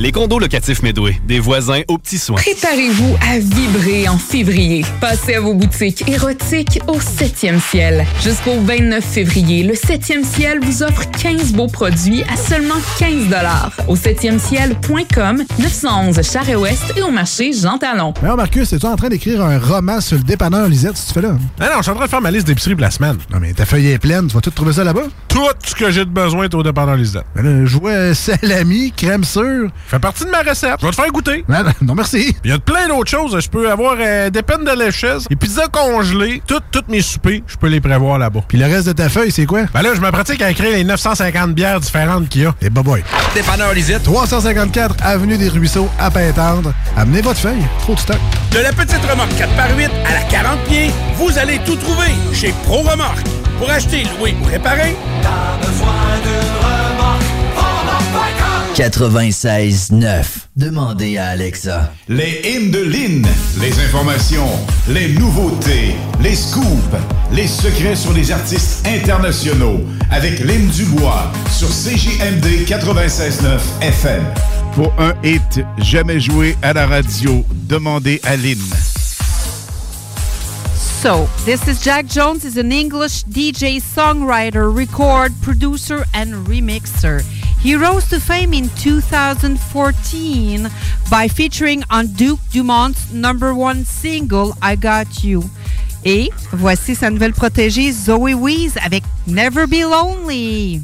Speaker 36: Les condos locatifs Medway, des voisins aux petits soins.
Speaker 5: Préparez-vous à vibrer en février. Passez à vos boutiques érotiques au 7e ciel. Jusqu'au 29 février, le 7e ciel vous offre 15 beaux produits à seulement 15 Au 7e ciel.com, 911 Charest-Ouest et au marché Jean Talon.
Speaker 35: Mais Marcus, es-tu en train d'écrire un roman sur le dépanneur Lisette, si tu fais là?
Speaker 37: Ah non, je suis en train de faire ma liste d'épicerie pour la semaine.
Speaker 35: Non, mais ta feuille est pleine, tu vas tout trouver ça là-bas?
Speaker 37: Tout ce que j'ai de besoin est au dépanneur Lisette.
Speaker 35: Ben là, je vois salami, crème sûre.
Speaker 37: Fait partie de ma recette. Je vais te faire goûter.
Speaker 35: Ben, non, merci.
Speaker 37: Il y a plein d'autres choses. Je peux avoir euh, des peines de lécheuse, des pizzas congelées, toutes toutes mes soupers, je peux les prévoir là-bas.
Speaker 35: Puis le reste de ta feuille, c'est quoi?
Speaker 37: Ben là, je me pratique à écrire les 950 bières différentes qu'il y a.
Speaker 35: Et bah boy.
Speaker 37: Dépanneur Lisette.
Speaker 35: 354 Avenue des Ruisseaux, à Pintendre. Amenez votre feuille. Trop de stock.
Speaker 38: De la petite remorque 4x8 à la 40 pieds, vous allez tout trouver chez Pro Remorque. Pour acheter, louer ou réparer,
Speaker 13: T'as besoin remorque.com.
Speaker 39: 96.9. Demandez à Alexa.
Speaker 11: Les hymnes de Lynn, les informations, les nouveautés, les scoops, les secrets sur les artistes internationaux avec Lynn Dubois sur CJMD 96.9 FM. Pour un hit jamais joué à la radio, demandez à Lynn.
Speaker 4: So, this is Jack Jones. is an English DJ, songwriter, record, producer, and remixer. He rose to fame in 2014 by featuring on Duke Dumont's number one single, I Got You. Et voici sa nouvelle protégée, Zoe Weeze, avec Never Be Lonely.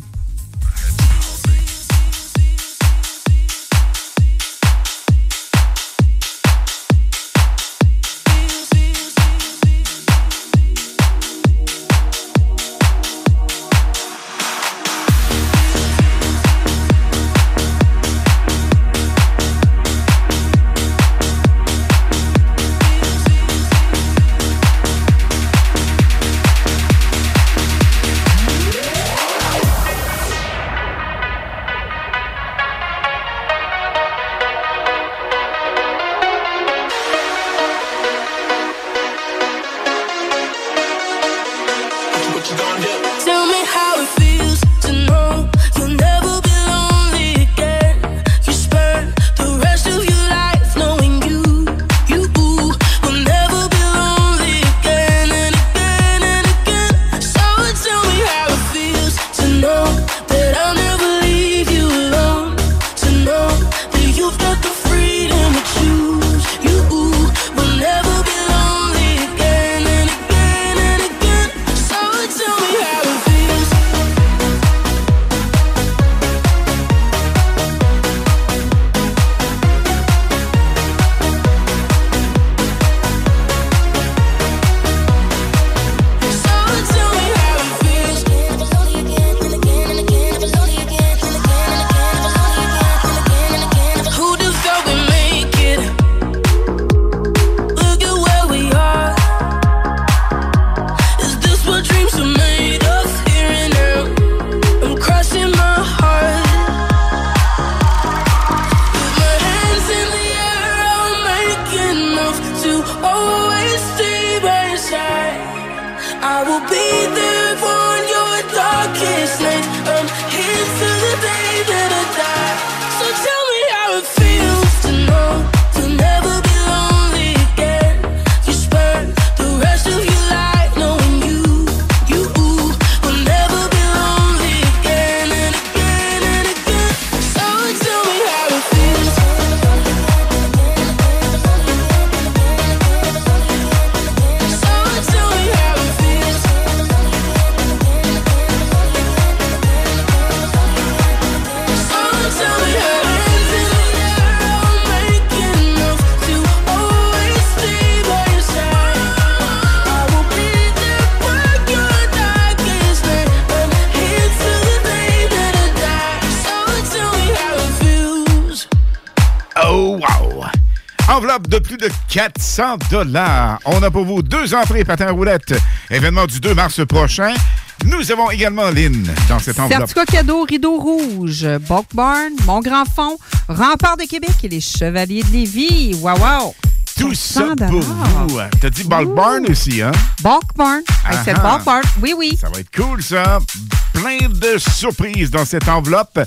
Speaker 11: 400 dollars. On a pour vous deux entrées patin roulette. Événement du 2 mars prochain. Nous avons également Lynn dans cette enveloppe.
Speaker 4: Certificat cadeau Rideau Rouge, Bulk Barn, Mon Grand Fond, Rempart de Québec et les Chevaliers de Lévis. Wow, wow!
Speaker 11: Tout ça
Speaker 4: 400
Speaker 11: pour vous. T'as dit Bulk Barn aussi, hein?
Speaker 4: Bulk Barn. Hey, c'est. Bulk Barn. Oui, oui.
Speaker 11: Ça va être cool, ça. Plein de surprises dans cette enveloppe.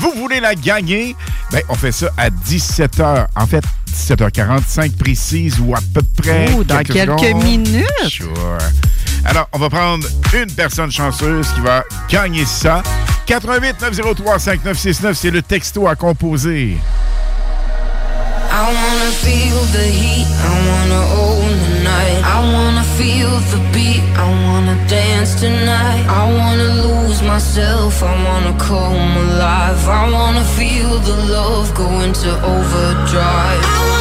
Speaker 11: Vous voulez la gagner? Ben, on fait ça à 17h. En fait, 17h45 précise ou à peu près.
Speaker 4: Dans quelques
Speaker 11: secondes.
Speaker 4: minutes.
Speaker 11: Sure. Alors, on va prendre une personne chanceuse qui va gagner ça. 88 903 5969, c'est le texto à composer.
Speaker 13: I wanna feel the heat, I wanna own the night. I wanna feel the beat, I wanna dance tonight. I wanna lose myself, I wanna come alive. I wanna feel the love go into overdrive.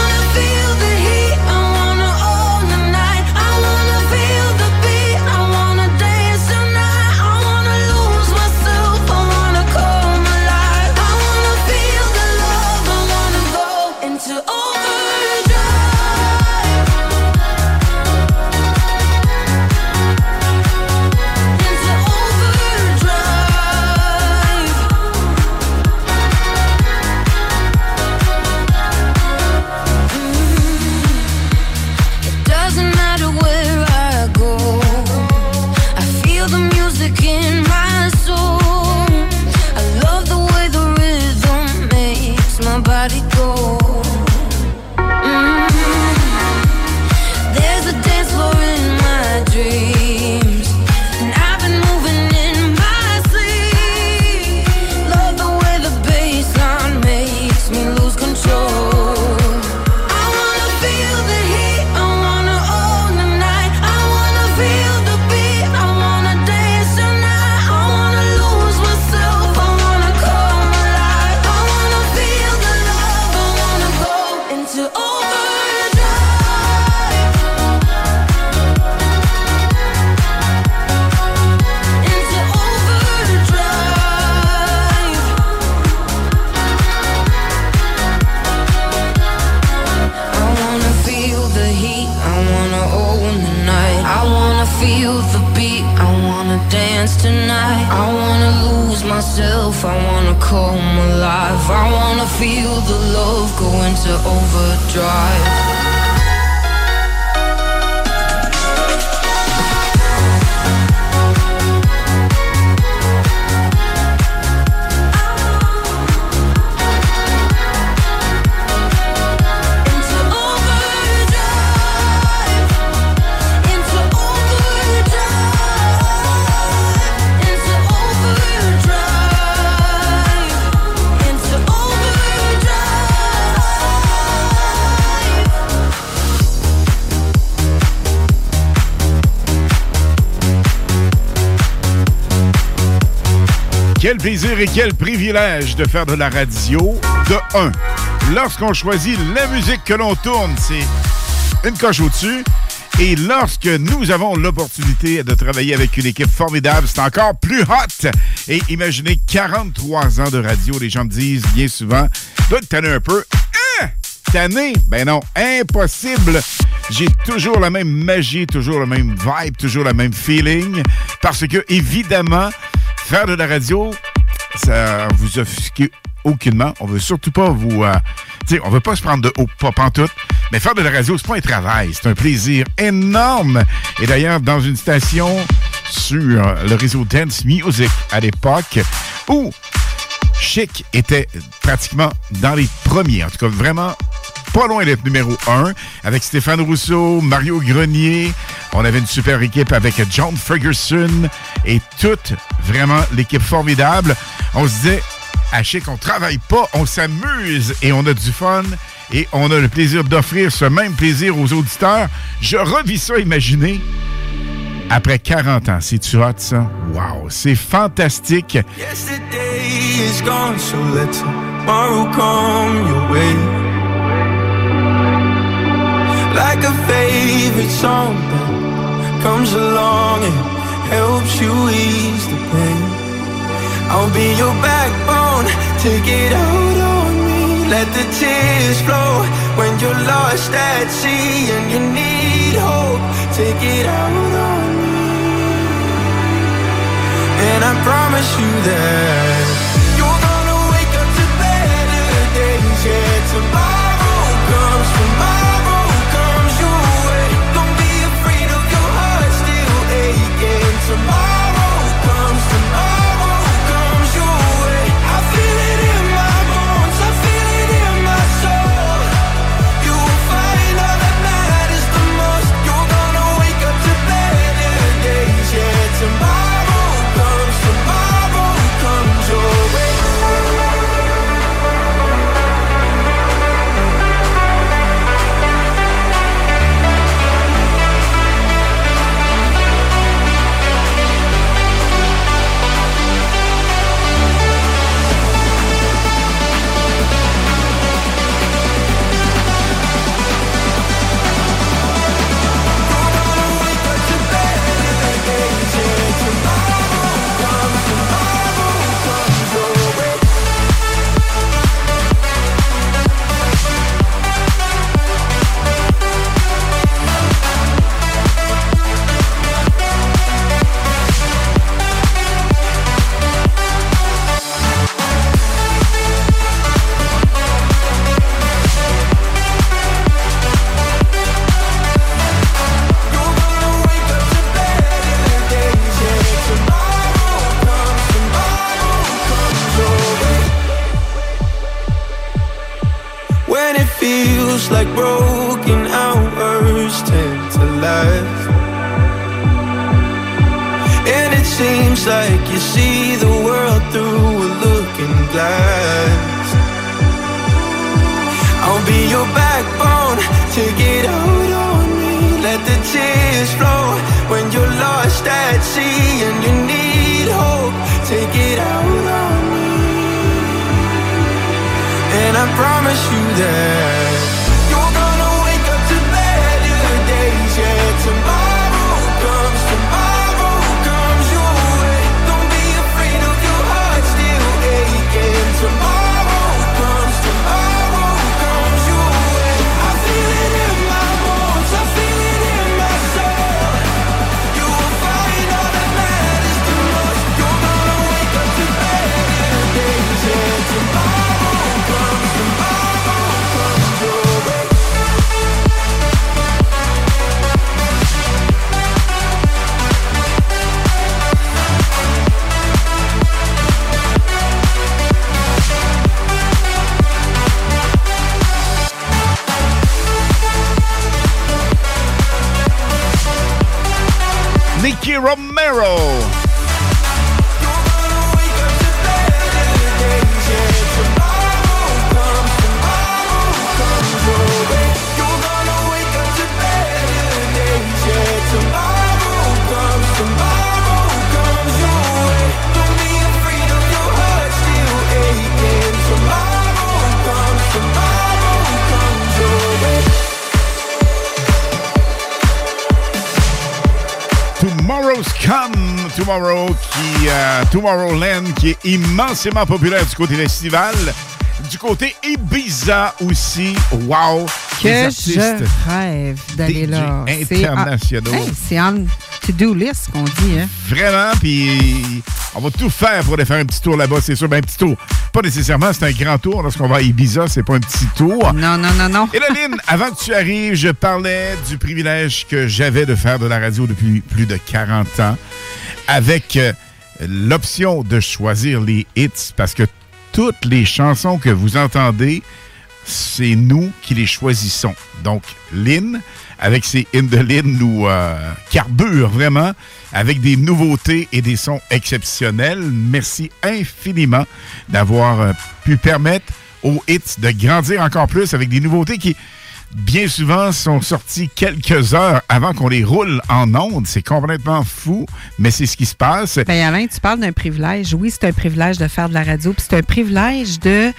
Speaker 11: Et quel privilège de faire de la radio. De un, lorsqu'on choisit la musique que l'on tourne, c'est une coche au-dessus. Et lorsque nous avons l'opportunité de travailler avec une équipe formidable, c'est encore plus hot. Et imaginez 43 ans de radio, les gens me disent bien souvent, doit tanné un peu. Hein? Tanné? Ben non, impossible. J'ai toujours la même magie, toujours le même vibe, toujours le même feeling. Parce que, évidemment, faire de la radio, ça vous offusque aucunement. On veut surtout pas vous... euh, tu sais, on veut pas se prendre de haut, pas pantoute. Mais faire de la radio, c'est pas un travail. C'est un plaisir énorme. Et d'ailleurs, dans une station sur le réseau Dance Music à l'époque, où Chic était pratiquement dans les premiers. En tout cas, vraiment pas loin d'être numéro un. Avec Stéphane Rousseau, Mario Grenier. On avait une super équipe avec John Ferguson et toute vraiment l'équipe formidable. On se disait, à Chic, on travaille pas, on s'amuse et on a du fun. Et on a le plaisir d'offrir ce même plaisir aux auditeurs. Je revis ça, imaginez, après 40 ans. C'est-tu hot, ça? Wow! C'est fantastique.
Speaker 24: Yesterday is gone, so let tomorrow come your way. Like a favorite song that comes along and helps you ease the pain. I'll be your backbone, take it out on me. Let the tears flow when you're lost at sea and you need hope. Take it out on me. And I promise you that you're gonna wake up to better days. Yeah, tomorrow see the world through a looking glass. I'll be your backbone, take it out on me. Let the tears flow. When you're lost at sea And you need hope, take it out on me. And I promise you that
Speaker 11: Romero. Tomorrow, qui, euh, Tomorrowland, qui est immensément populaire du côté festival. Du côté Ibiza aussi, wow!
Speaker 4: Que
Speaker 11: les
Speaker 4: je rêve d'aller là. C'est en-
Speaker 11: internationaux.
Speaker 4: Hey, C'est en to-do list, qu'on dit. Hein?
Speaker 11: Vraiment, puis on va tout faire pour aller faire un petit tour là-bas, c'est sûr. Ben, un petit tour. Pas nécessairement, c'est un grand tour. Lorsqu'on va à Ibiza, c'est pas un petit tour.
Speaker 4: Non, non, non, non.
Speaker 11: Lynn, [LAUGHS] avant que tu arrives, je parlais du privilège que j'avais de faire de la radio depuis plus de 40 ans avec euh, l'option de choisir les hits parce que toutes les chansons que vous entendez, c'est nous qui les choisissons. Donc, Lynn, avec ses hymnes de Lynn, nous euh, carbure vraiment avec des nouveautés et des sons exceptionnels. Merci infiniment d'avoir euh, pu permettre aux hits de grandir encore plus avec des nouveautés qui, bien souvent, sont sorties quelques heures avant qu'on les roule en ondes. C'est complètement fou, mais c'est ce qui se passe.
Speaker 4: Ben Alain, tu parles d'un privilège. Oui, c'est un privilège de faire de la radio, puis c'est un privilège de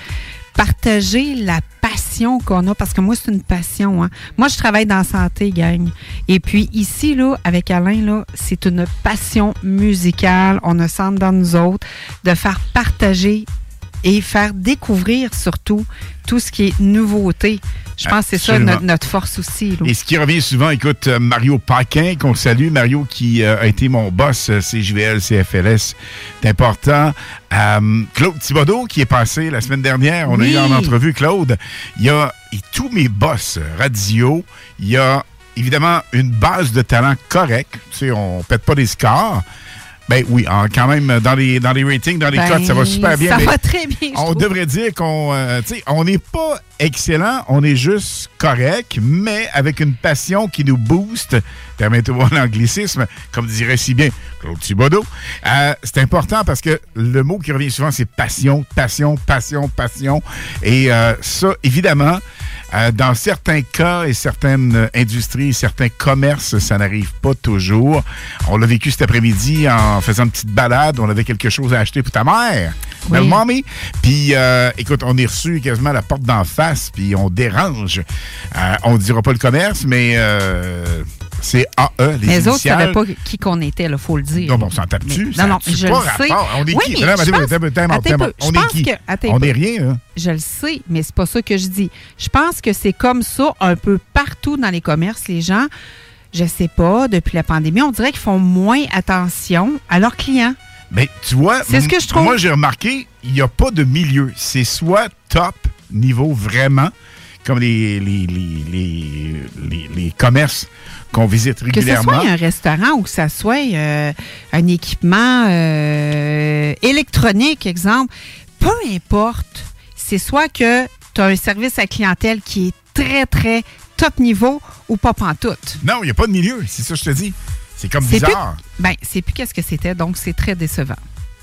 Speaker 4: partager la passion qu'on a, parce que moi, c'est une passion. hein. Moi, je travaille dans la santé, gang. Et puis ici, là, avec Alain, là, c'est une passion musicale. On a sent dans nous autres de faire partager et faire découvrir surtout tout ce qui est nouveauté. Je pense que c'est ça notre, notre force aussi. là.
Speaker 11: Et ce qui revient souvent, écoute, euh, Mario Paquin, qu'on salue, Mario qui euh, a été mon boss euh, CJVL, CFLS, c'est important. Euh, Claude Thibodeau qui est passé la semaine dernière, on a eu en entrevue Claude. Il y a et tous mes boss radio, il y a évidemment une base de talent correcte. Tu sais, on pète pas des scores. Ben oui, en- quand même, dans les, dans les ratings, dans les
Speaker 4: Ben,
Speaker 11: cotes, ça va super bien.
Speaker 4: ça va très bien,
Speaker 11: On
Speaker 4: trouve.
Speaker 11: devrait dire qu'on euh, tu sais, on n'est pas excellent, on est juste correct, mais avec une passion qui nous booste. Permettez-moi [LAUGHS] l'anglicisme, comme dirait si bien Claude Thibodeau. Euh, c'est important parce que le mot qui revient souvent, c'est passion, passion, passion, passion. Et euh, ça, évidemment, euh, dans certains cas et certaines euh, industries, certains commerces, ça n'arrive pas toujours. On l'a vécu cet après-midi en faisant une petite balade. On avait quelque chose à acheter pour ta mère.
Speaker 4: Oui.
Speaker 11: Mommy. Puis, euh, écoute, on est reçu quasiment à la porte d'en face, puis on dérange. Euh, on ne dira pas le commerce, mais euh, c'est AE, les
Speaker 4: les autres ne savaient pas qui qu'on était, il faut le dire.
Speaker 11: Non, bon, on s'en tape dessus.
Speaker 4: Mais-
Speaker 11: ça
Speaker 4: Non, non, je
Speaker 11: pas
Speaker 4: le sais.
Speaker 11: On est
Speaker 4: Oui,
Speaker 11: qui?
Speaker 4: mais
Speaker 11: Non,
Speaker 4: je pense- peu.
Speaker 11: On est qui?
Speaker 4: que-
Speaker 11: On rien, hein?
Speaker 4: Je le sais, mais c'est pas ça que je dis. Je pense que c'est comme ça un peu partout dans les commerces. Les gens, je sais pas, depuis la pandémie, on dirait qu'ils font moins attention à leurs clients.
Speaker 11: Mais tu vois,
Speaker 4: C'est ce que je trouve.
Speaker 11: Moi, j'ai remarqué, il n'y a pas de milieu. C'est soit top niveau vraiment, comme les, les, les, les, les- les commerces qu'on visite
Speaker 4: Que ce
Speaker 11: régulièrement.
Speaker 4: soit un restaurant ou que ça soit euh, un équipement euh, électronique, exemple, peu importe, c'est soit que tu as un service à clientèle qui est très, très top niveau ou pas pantoute.
Speaker 11: Non, il n'y a pas de milieu. C'est ça que je te dis. C'est comme
Speaker 4: C'est plus,
Speaker 11: bizarre.
Speaker 4: ben, c'est plus qu'est-ce que c'était, donc c'est très décevant.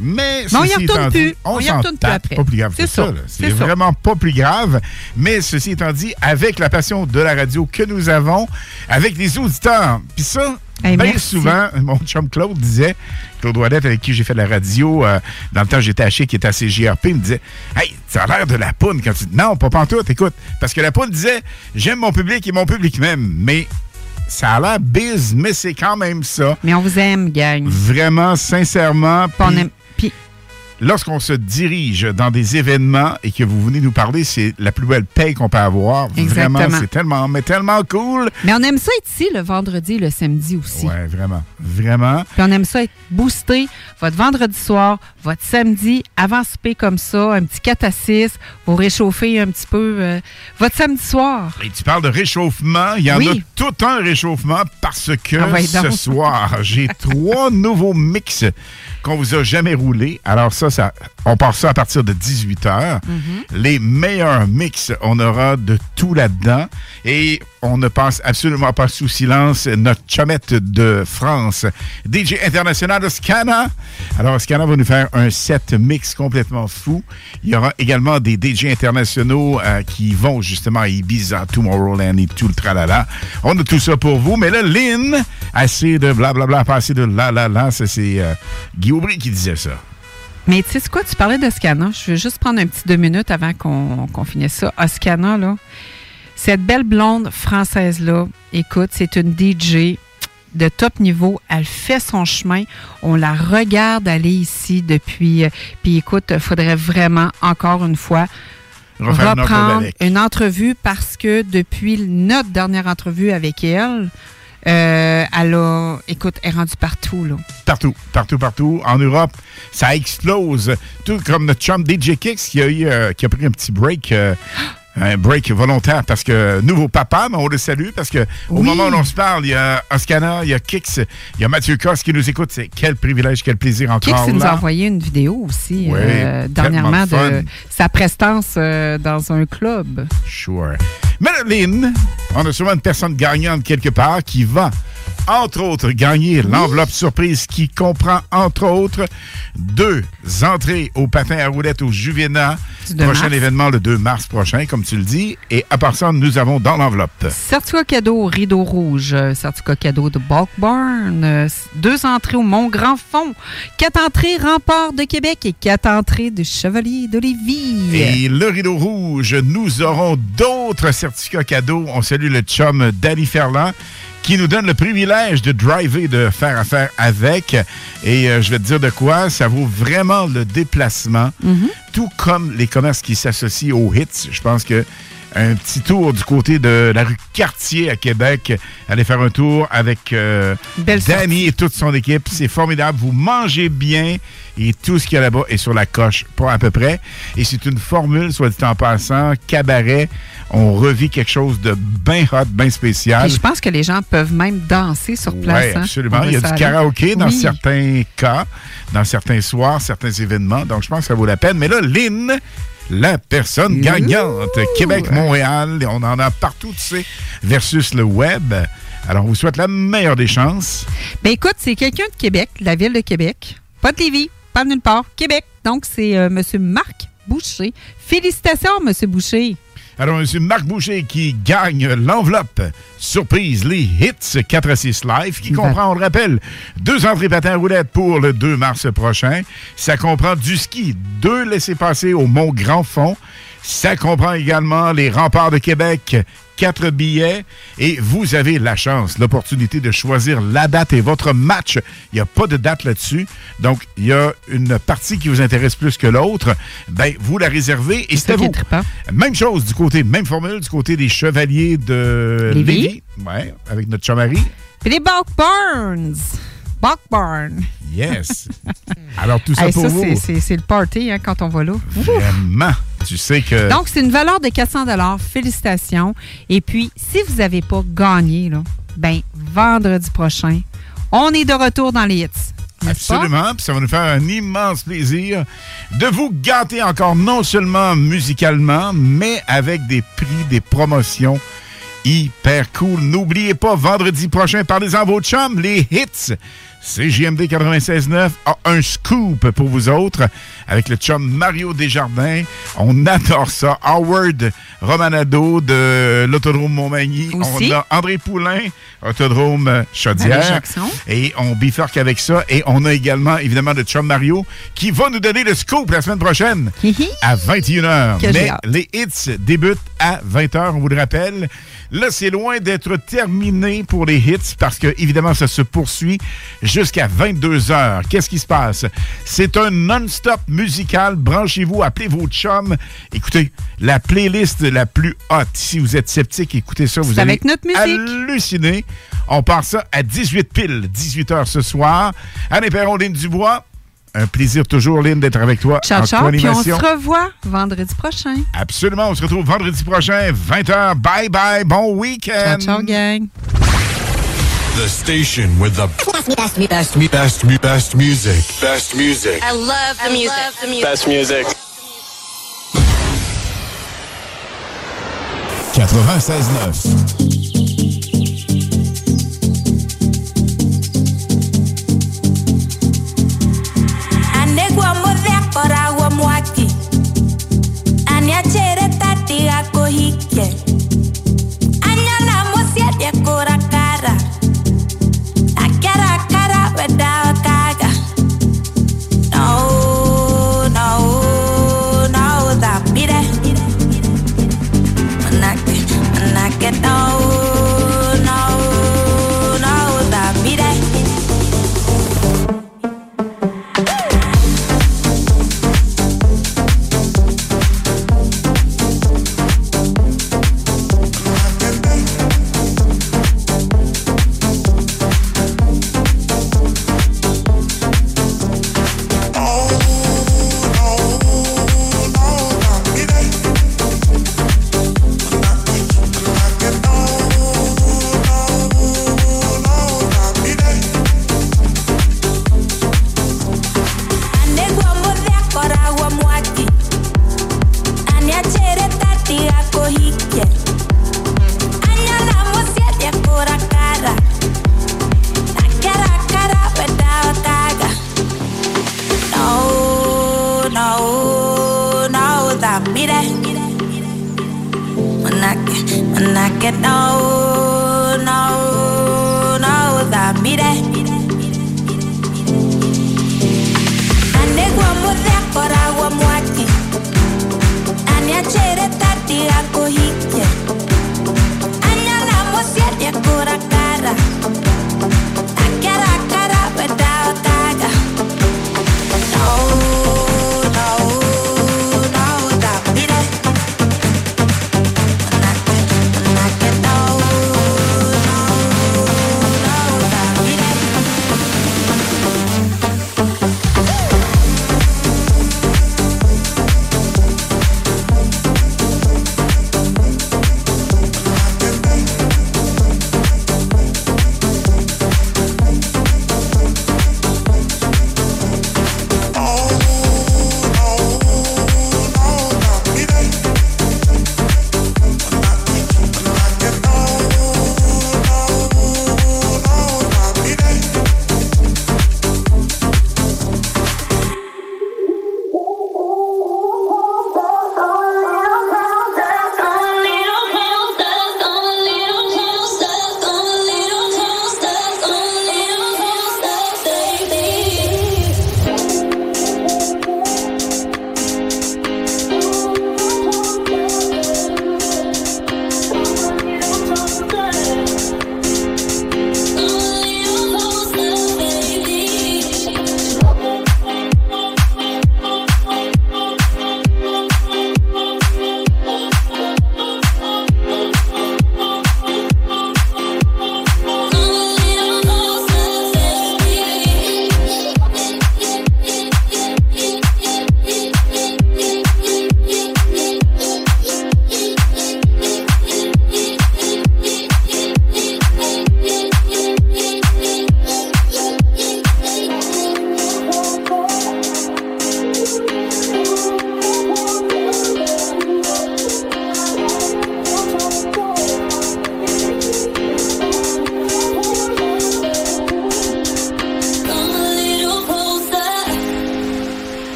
Speaker 11: Mais
Speaker 4: Mais on retourne plus.
Speaker 11: dit,
Speaker 4: On y
Speaker 11: s'en
Speaker 4: retourne plus après.
Speaker 11: pas plus grave
Speaker 4: C'est
Speaker 11: ça.
Speaker 4: C'est
Speaker 11: vraiment pas plus grave. Mais ceci étant dit, avec la passion de la radio que nous avons, avec les auditeurs, puis ça,
Speaker 4: Hey,
Speaker 11: bien
Speaker 4: merci.
Speaker 11: souvent, mon chum Claude disait, Claude Ouellette, avec qui j'ai fait de la radio, euh, dans le temps j'étais à Chic, qui était à CGRP, il me disait Hey, ça a l'air de la poune quand tu dis Non, pas pantoute, écoute. Parce que la poune disait J'aime mon public et mon public m'aime. Mais ça a l'air biz, mais c'est quand même ça.
Speaker 4: Mais on vous aime, gang.
Speaker 11: Vraiment, sincèrement.
Speaker 4: on
Speaker 11: puis-
Speaker 4: aime- puis-
Speaker 11: Lorsqu'on se dirige dans des événements et que vous venez nous parler, c'est la plus belle paye qu'on peut avoir.
Speaker 4: Exactement.
Speaker 11: Vraiment, c'est tellement, mais tellement cool.
Speaker 4: Mais on aime ça être ici le vendredi et le samedi aussi.
Speaker 11: Ouais, vraiment. Vraiment.
Speaker 4: Puis on aime ça être boosté votre vendredi soir, votre samedi, avant souper comme ça, un petit 4 à 6, vous réchauffez un petit peu euh, votre samedi soir.
Speaker 11: Et tu parles de réchauffement. Il y en
Speaker 4: Oui.
Speaker 11: a tout un réchauffement parce que
Speaker 4: Ah ouais,
Speaker 11: ce soir, j'ai [LAUGHS] trois nouveaux mix qu'on vous a jamais roulés. Alors ça, ça, on part ça à partir de 18 h. Les meilleurs mix, on aura de tout là-dedans. Et on ne passe absolument pas sous silence notre chomette de France, DJ international Scana. Alors, Scana va nous faire un set mix complètement fou. Il y aura également des DJ internationaux euh, qui vont justement à Ibiza, Tomorrowland et tout le tralala. On a tout ça pour vous. Mais là, Lynn, assez de blablabla, pas assez de la la la, c'est euh, Guy Aubry qui disait ça.
Speaker 4: Mais tu sais quoi, tu parlais d'Oscana. Je vais juste prendre un petit deux minutes avant qu'on finisse ça. Oscana, là, cette belle blonde française-là, écoute, c'est une DJ de top niveau. Elle fait son chemin. On la regarde aller ici depuis. euh, Puis écoute, il faudrait vraiment, encore une fois,
Speaker 11: une
Speaker 4: reprendre une entrevue parce que depuis notre dernière entrevue avec elle, Euh, elle a, écoute, elle est rendue partout, là.
Speaker 11: Partout, partout, partout. En Europe, ça explose. Tout comme notre chum DJ Kicks qui a, eu, euh, qui a pris un petit break. euh, un break volontaire parce que nouveau papa, mais on le salue parce que au moment où on se parle, il y a Oscana, il y a Kix, il y a Mathieu Cosse qui nous écoute. C'est quel privilège, quel plaisir encore
Speaker 4: Kix nous a envoyé une vidéo aussi
Speaker 11: Oui,
Speaker 4: euh, dernièrement de sa prestance euh, dans un club.
Speaker 11: Sure. Madeline, on a sûrement une personne gagnante quelque part qui va, entre autres, gagner l'enveloppe surprise qui comprend, entre autres, deux entrées au patin à roulettes au Juvena.
Speaker 4: Du 2
Speaker 11: Prochain
Speaker 4: mars.
Speaker 11: événement le 2 mars prochain, comme tu le dis. Et à part ça, nous avons dans l'enveloppe.
Speaker 4: Certificat cadeau Rideau Rouge, certificat cadeau de Bulkburn, euh, deux entrées au Mont Grand Fond, quatre entrées Rempart de Québec et quatre entrées du Chevalier de Lévis.
Speaker 11: Et le rideau rouge, nous aurons d'autres certificats cadeaux. On salue le chum Danny Ferland qui nous donne le privilège de driver, de faire affaire avec. Et euh, je vais te dire de quoi, ça vaut vraiment le déplacement. Tout comme les commerces qui s'associent aux hits. Je pense que un petit tour du côté de la rue Cartier à Québec. Aller faire un tour avec euh, et toute son équipe. C'est formidable. Vous mangez bien et tout ce qu'il y a là-bas est sur la coche, pas à peu près. Et c'est une formule, soit dit en passant, cabaret. On revit quelque chose de bien hot, bien spécial.
Speaker 4: Puis je pense que les gens peuvent même danser sur place.
Speaker 11: Oui,
Speaker 4: hein.
Speaker 11: absolument. Il y a du karaoké dans
Speaker 4: Oui.
Speaker 11: certains cas, dans certains soirs, certains événements. Donc, je pense que ça vaut la peine. Mais là, Lynn, la personne gagnante, Québec-Montréal, on en a partout, tu sais, versus le web. Alors, on vous souhaite la meilleure des chances.
Speaker 4: Ben écoute, c'est quelqu'un de Québec, la ville de Québec. Pas de Lévis, pas de nulle part. Québec. Donc, c'est euh, M. Marc Boucher. Félicitations, M. Boucher.
Speaker 11: Alors, M. Marc Boucher qui gagne l'enveloppe surprise, les hits 4 à 6 live, qui comprend, on le rappelle, deux entrées patins à roulettes pour le 2 mars prochain. Ça comprend du ski, deux laissés-passer au Mont Grand Fond. Ça comprend également les remparts de Québec, quatre billets. Et vous avez la chance, l'opportunité de choisir la date et votre match. Il n'y a pas de date là-dessus. Donc, il y a une partie qui vous intéresse plus que l'autre. Ben, vous la réservez et c'est à vous. Même chose du côté, même formule du côté des chevaliers de
Speaker 4: Lévis.
Speaker 11: Lévis. Ouais, avec notre chamari.
Speaker 4: Puis les Burns. Buck Burn.
Speaker 11: Yes. [LAUGHS] Alors, tout ça
Speaker 4: Hey,
Speaker 11: pour
Speaker 4: ça,
Speaker 11: vous.
Speaker 4: c'est- le party hein, quand on va là.
Speaker 11: Vraiment. Tu sais que.
Speaker 4: Donc, c'est une valeur de 400 Félicitations. Et puis, si vous n'avez pas gagné, là, ben, vendredi prochain, on est de retour dans les hits.
Speaker 11: Absolument. Puis ça va nous faire un immense plaisir de vous gâter encore, non seulement musicalement, mais avec des prix, des promotions hyper cool. N'oubliez pas, vendredi prochain, parlez-en à vos chums, les hits. CJMD 96.9 a un scoop pour vous autres avec le chum Mario Desjardins. On adore ça. Howard Romanado de l'Autodrome Montmagny.
Speaker 4: Aussi.
Speaker 11: On a André Poulain, Autodrome Chaudière. Et on bifurque avec ça. Et on a également, évidemment, le chum Mario qui va nous donner le scoop la semaine prochaine à 21h.
Speaker 4: Que j'ai
Speaker 11: Mais les hits débutent à 20h, on vous le rappelle. Là, c'est loin d'être terminé pour les hits parce que, évidemment, ça se poursuit jusqu'à 22h. Qu'est-ce qui se passe? C'est un non-stop musical. Branchez-vous, appelez vos chums. Écoutez, la playlist la plus hot. Si vous êtes sceptique, écoutez ça. Vous allez
Speaker 4: avec notre musique.
Speaker 11: halluciner. On part ça à 18 piles, 18h ce soir. Anne Perron, Lynn Dubois. Un plaisir toujours, Lynn, d'être avec toi
Speaker 4: Ciao,
Speaker 11: en
Speaker 4: ciao. Puis on se revoit vendredi prochain.
Speaker 11: Absolument. On se retrouve vendredi prochain, 20h. Bye bye. Bon week-end.
Speaker 4: Ciao, ciao, gang.
Speaker 17: The station with the best, best, best, best, best, best music. Best music.
Speaker 12: I love the music.
Speaker 17: Best music.
Speaker 11: 96.9.
Speaker 12: Anegwa muthekora wa mwaki aniachere tati gakuhikie anyona musiendie kurakara akerakara without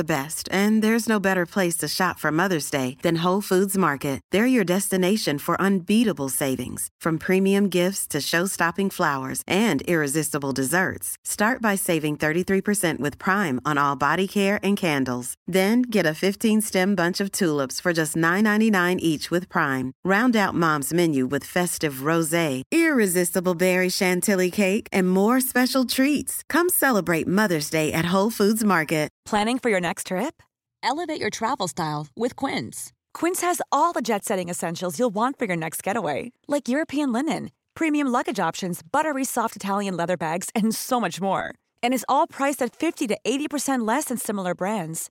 Speaker 40: the best, and there's no better place to shop for Mother's Day than Whole Foods Market. They're your destination for unbeatable savings, from premium gifts to show-stopping flowers and irresistible desserts. Start by saving 33% with Prime on all body care and candles. Then get a 15-stem bunch of tulips for just $9.99 each with Prime. Round out Mom's menu with festive rosé, irresistible berry chantilly cake, and more special treats. Come celebrate Mother's Day at Whole Foods Market.
Speaker 41: Planning for your next trip? Elevate your travel style with Quince. Quince has all the jet setting essentials you'll want for your next getaway, like European linen, premium luggage options, buttery soft Italian leather bags, and so much more. And is all priced at 50 to 80% less than similar brands.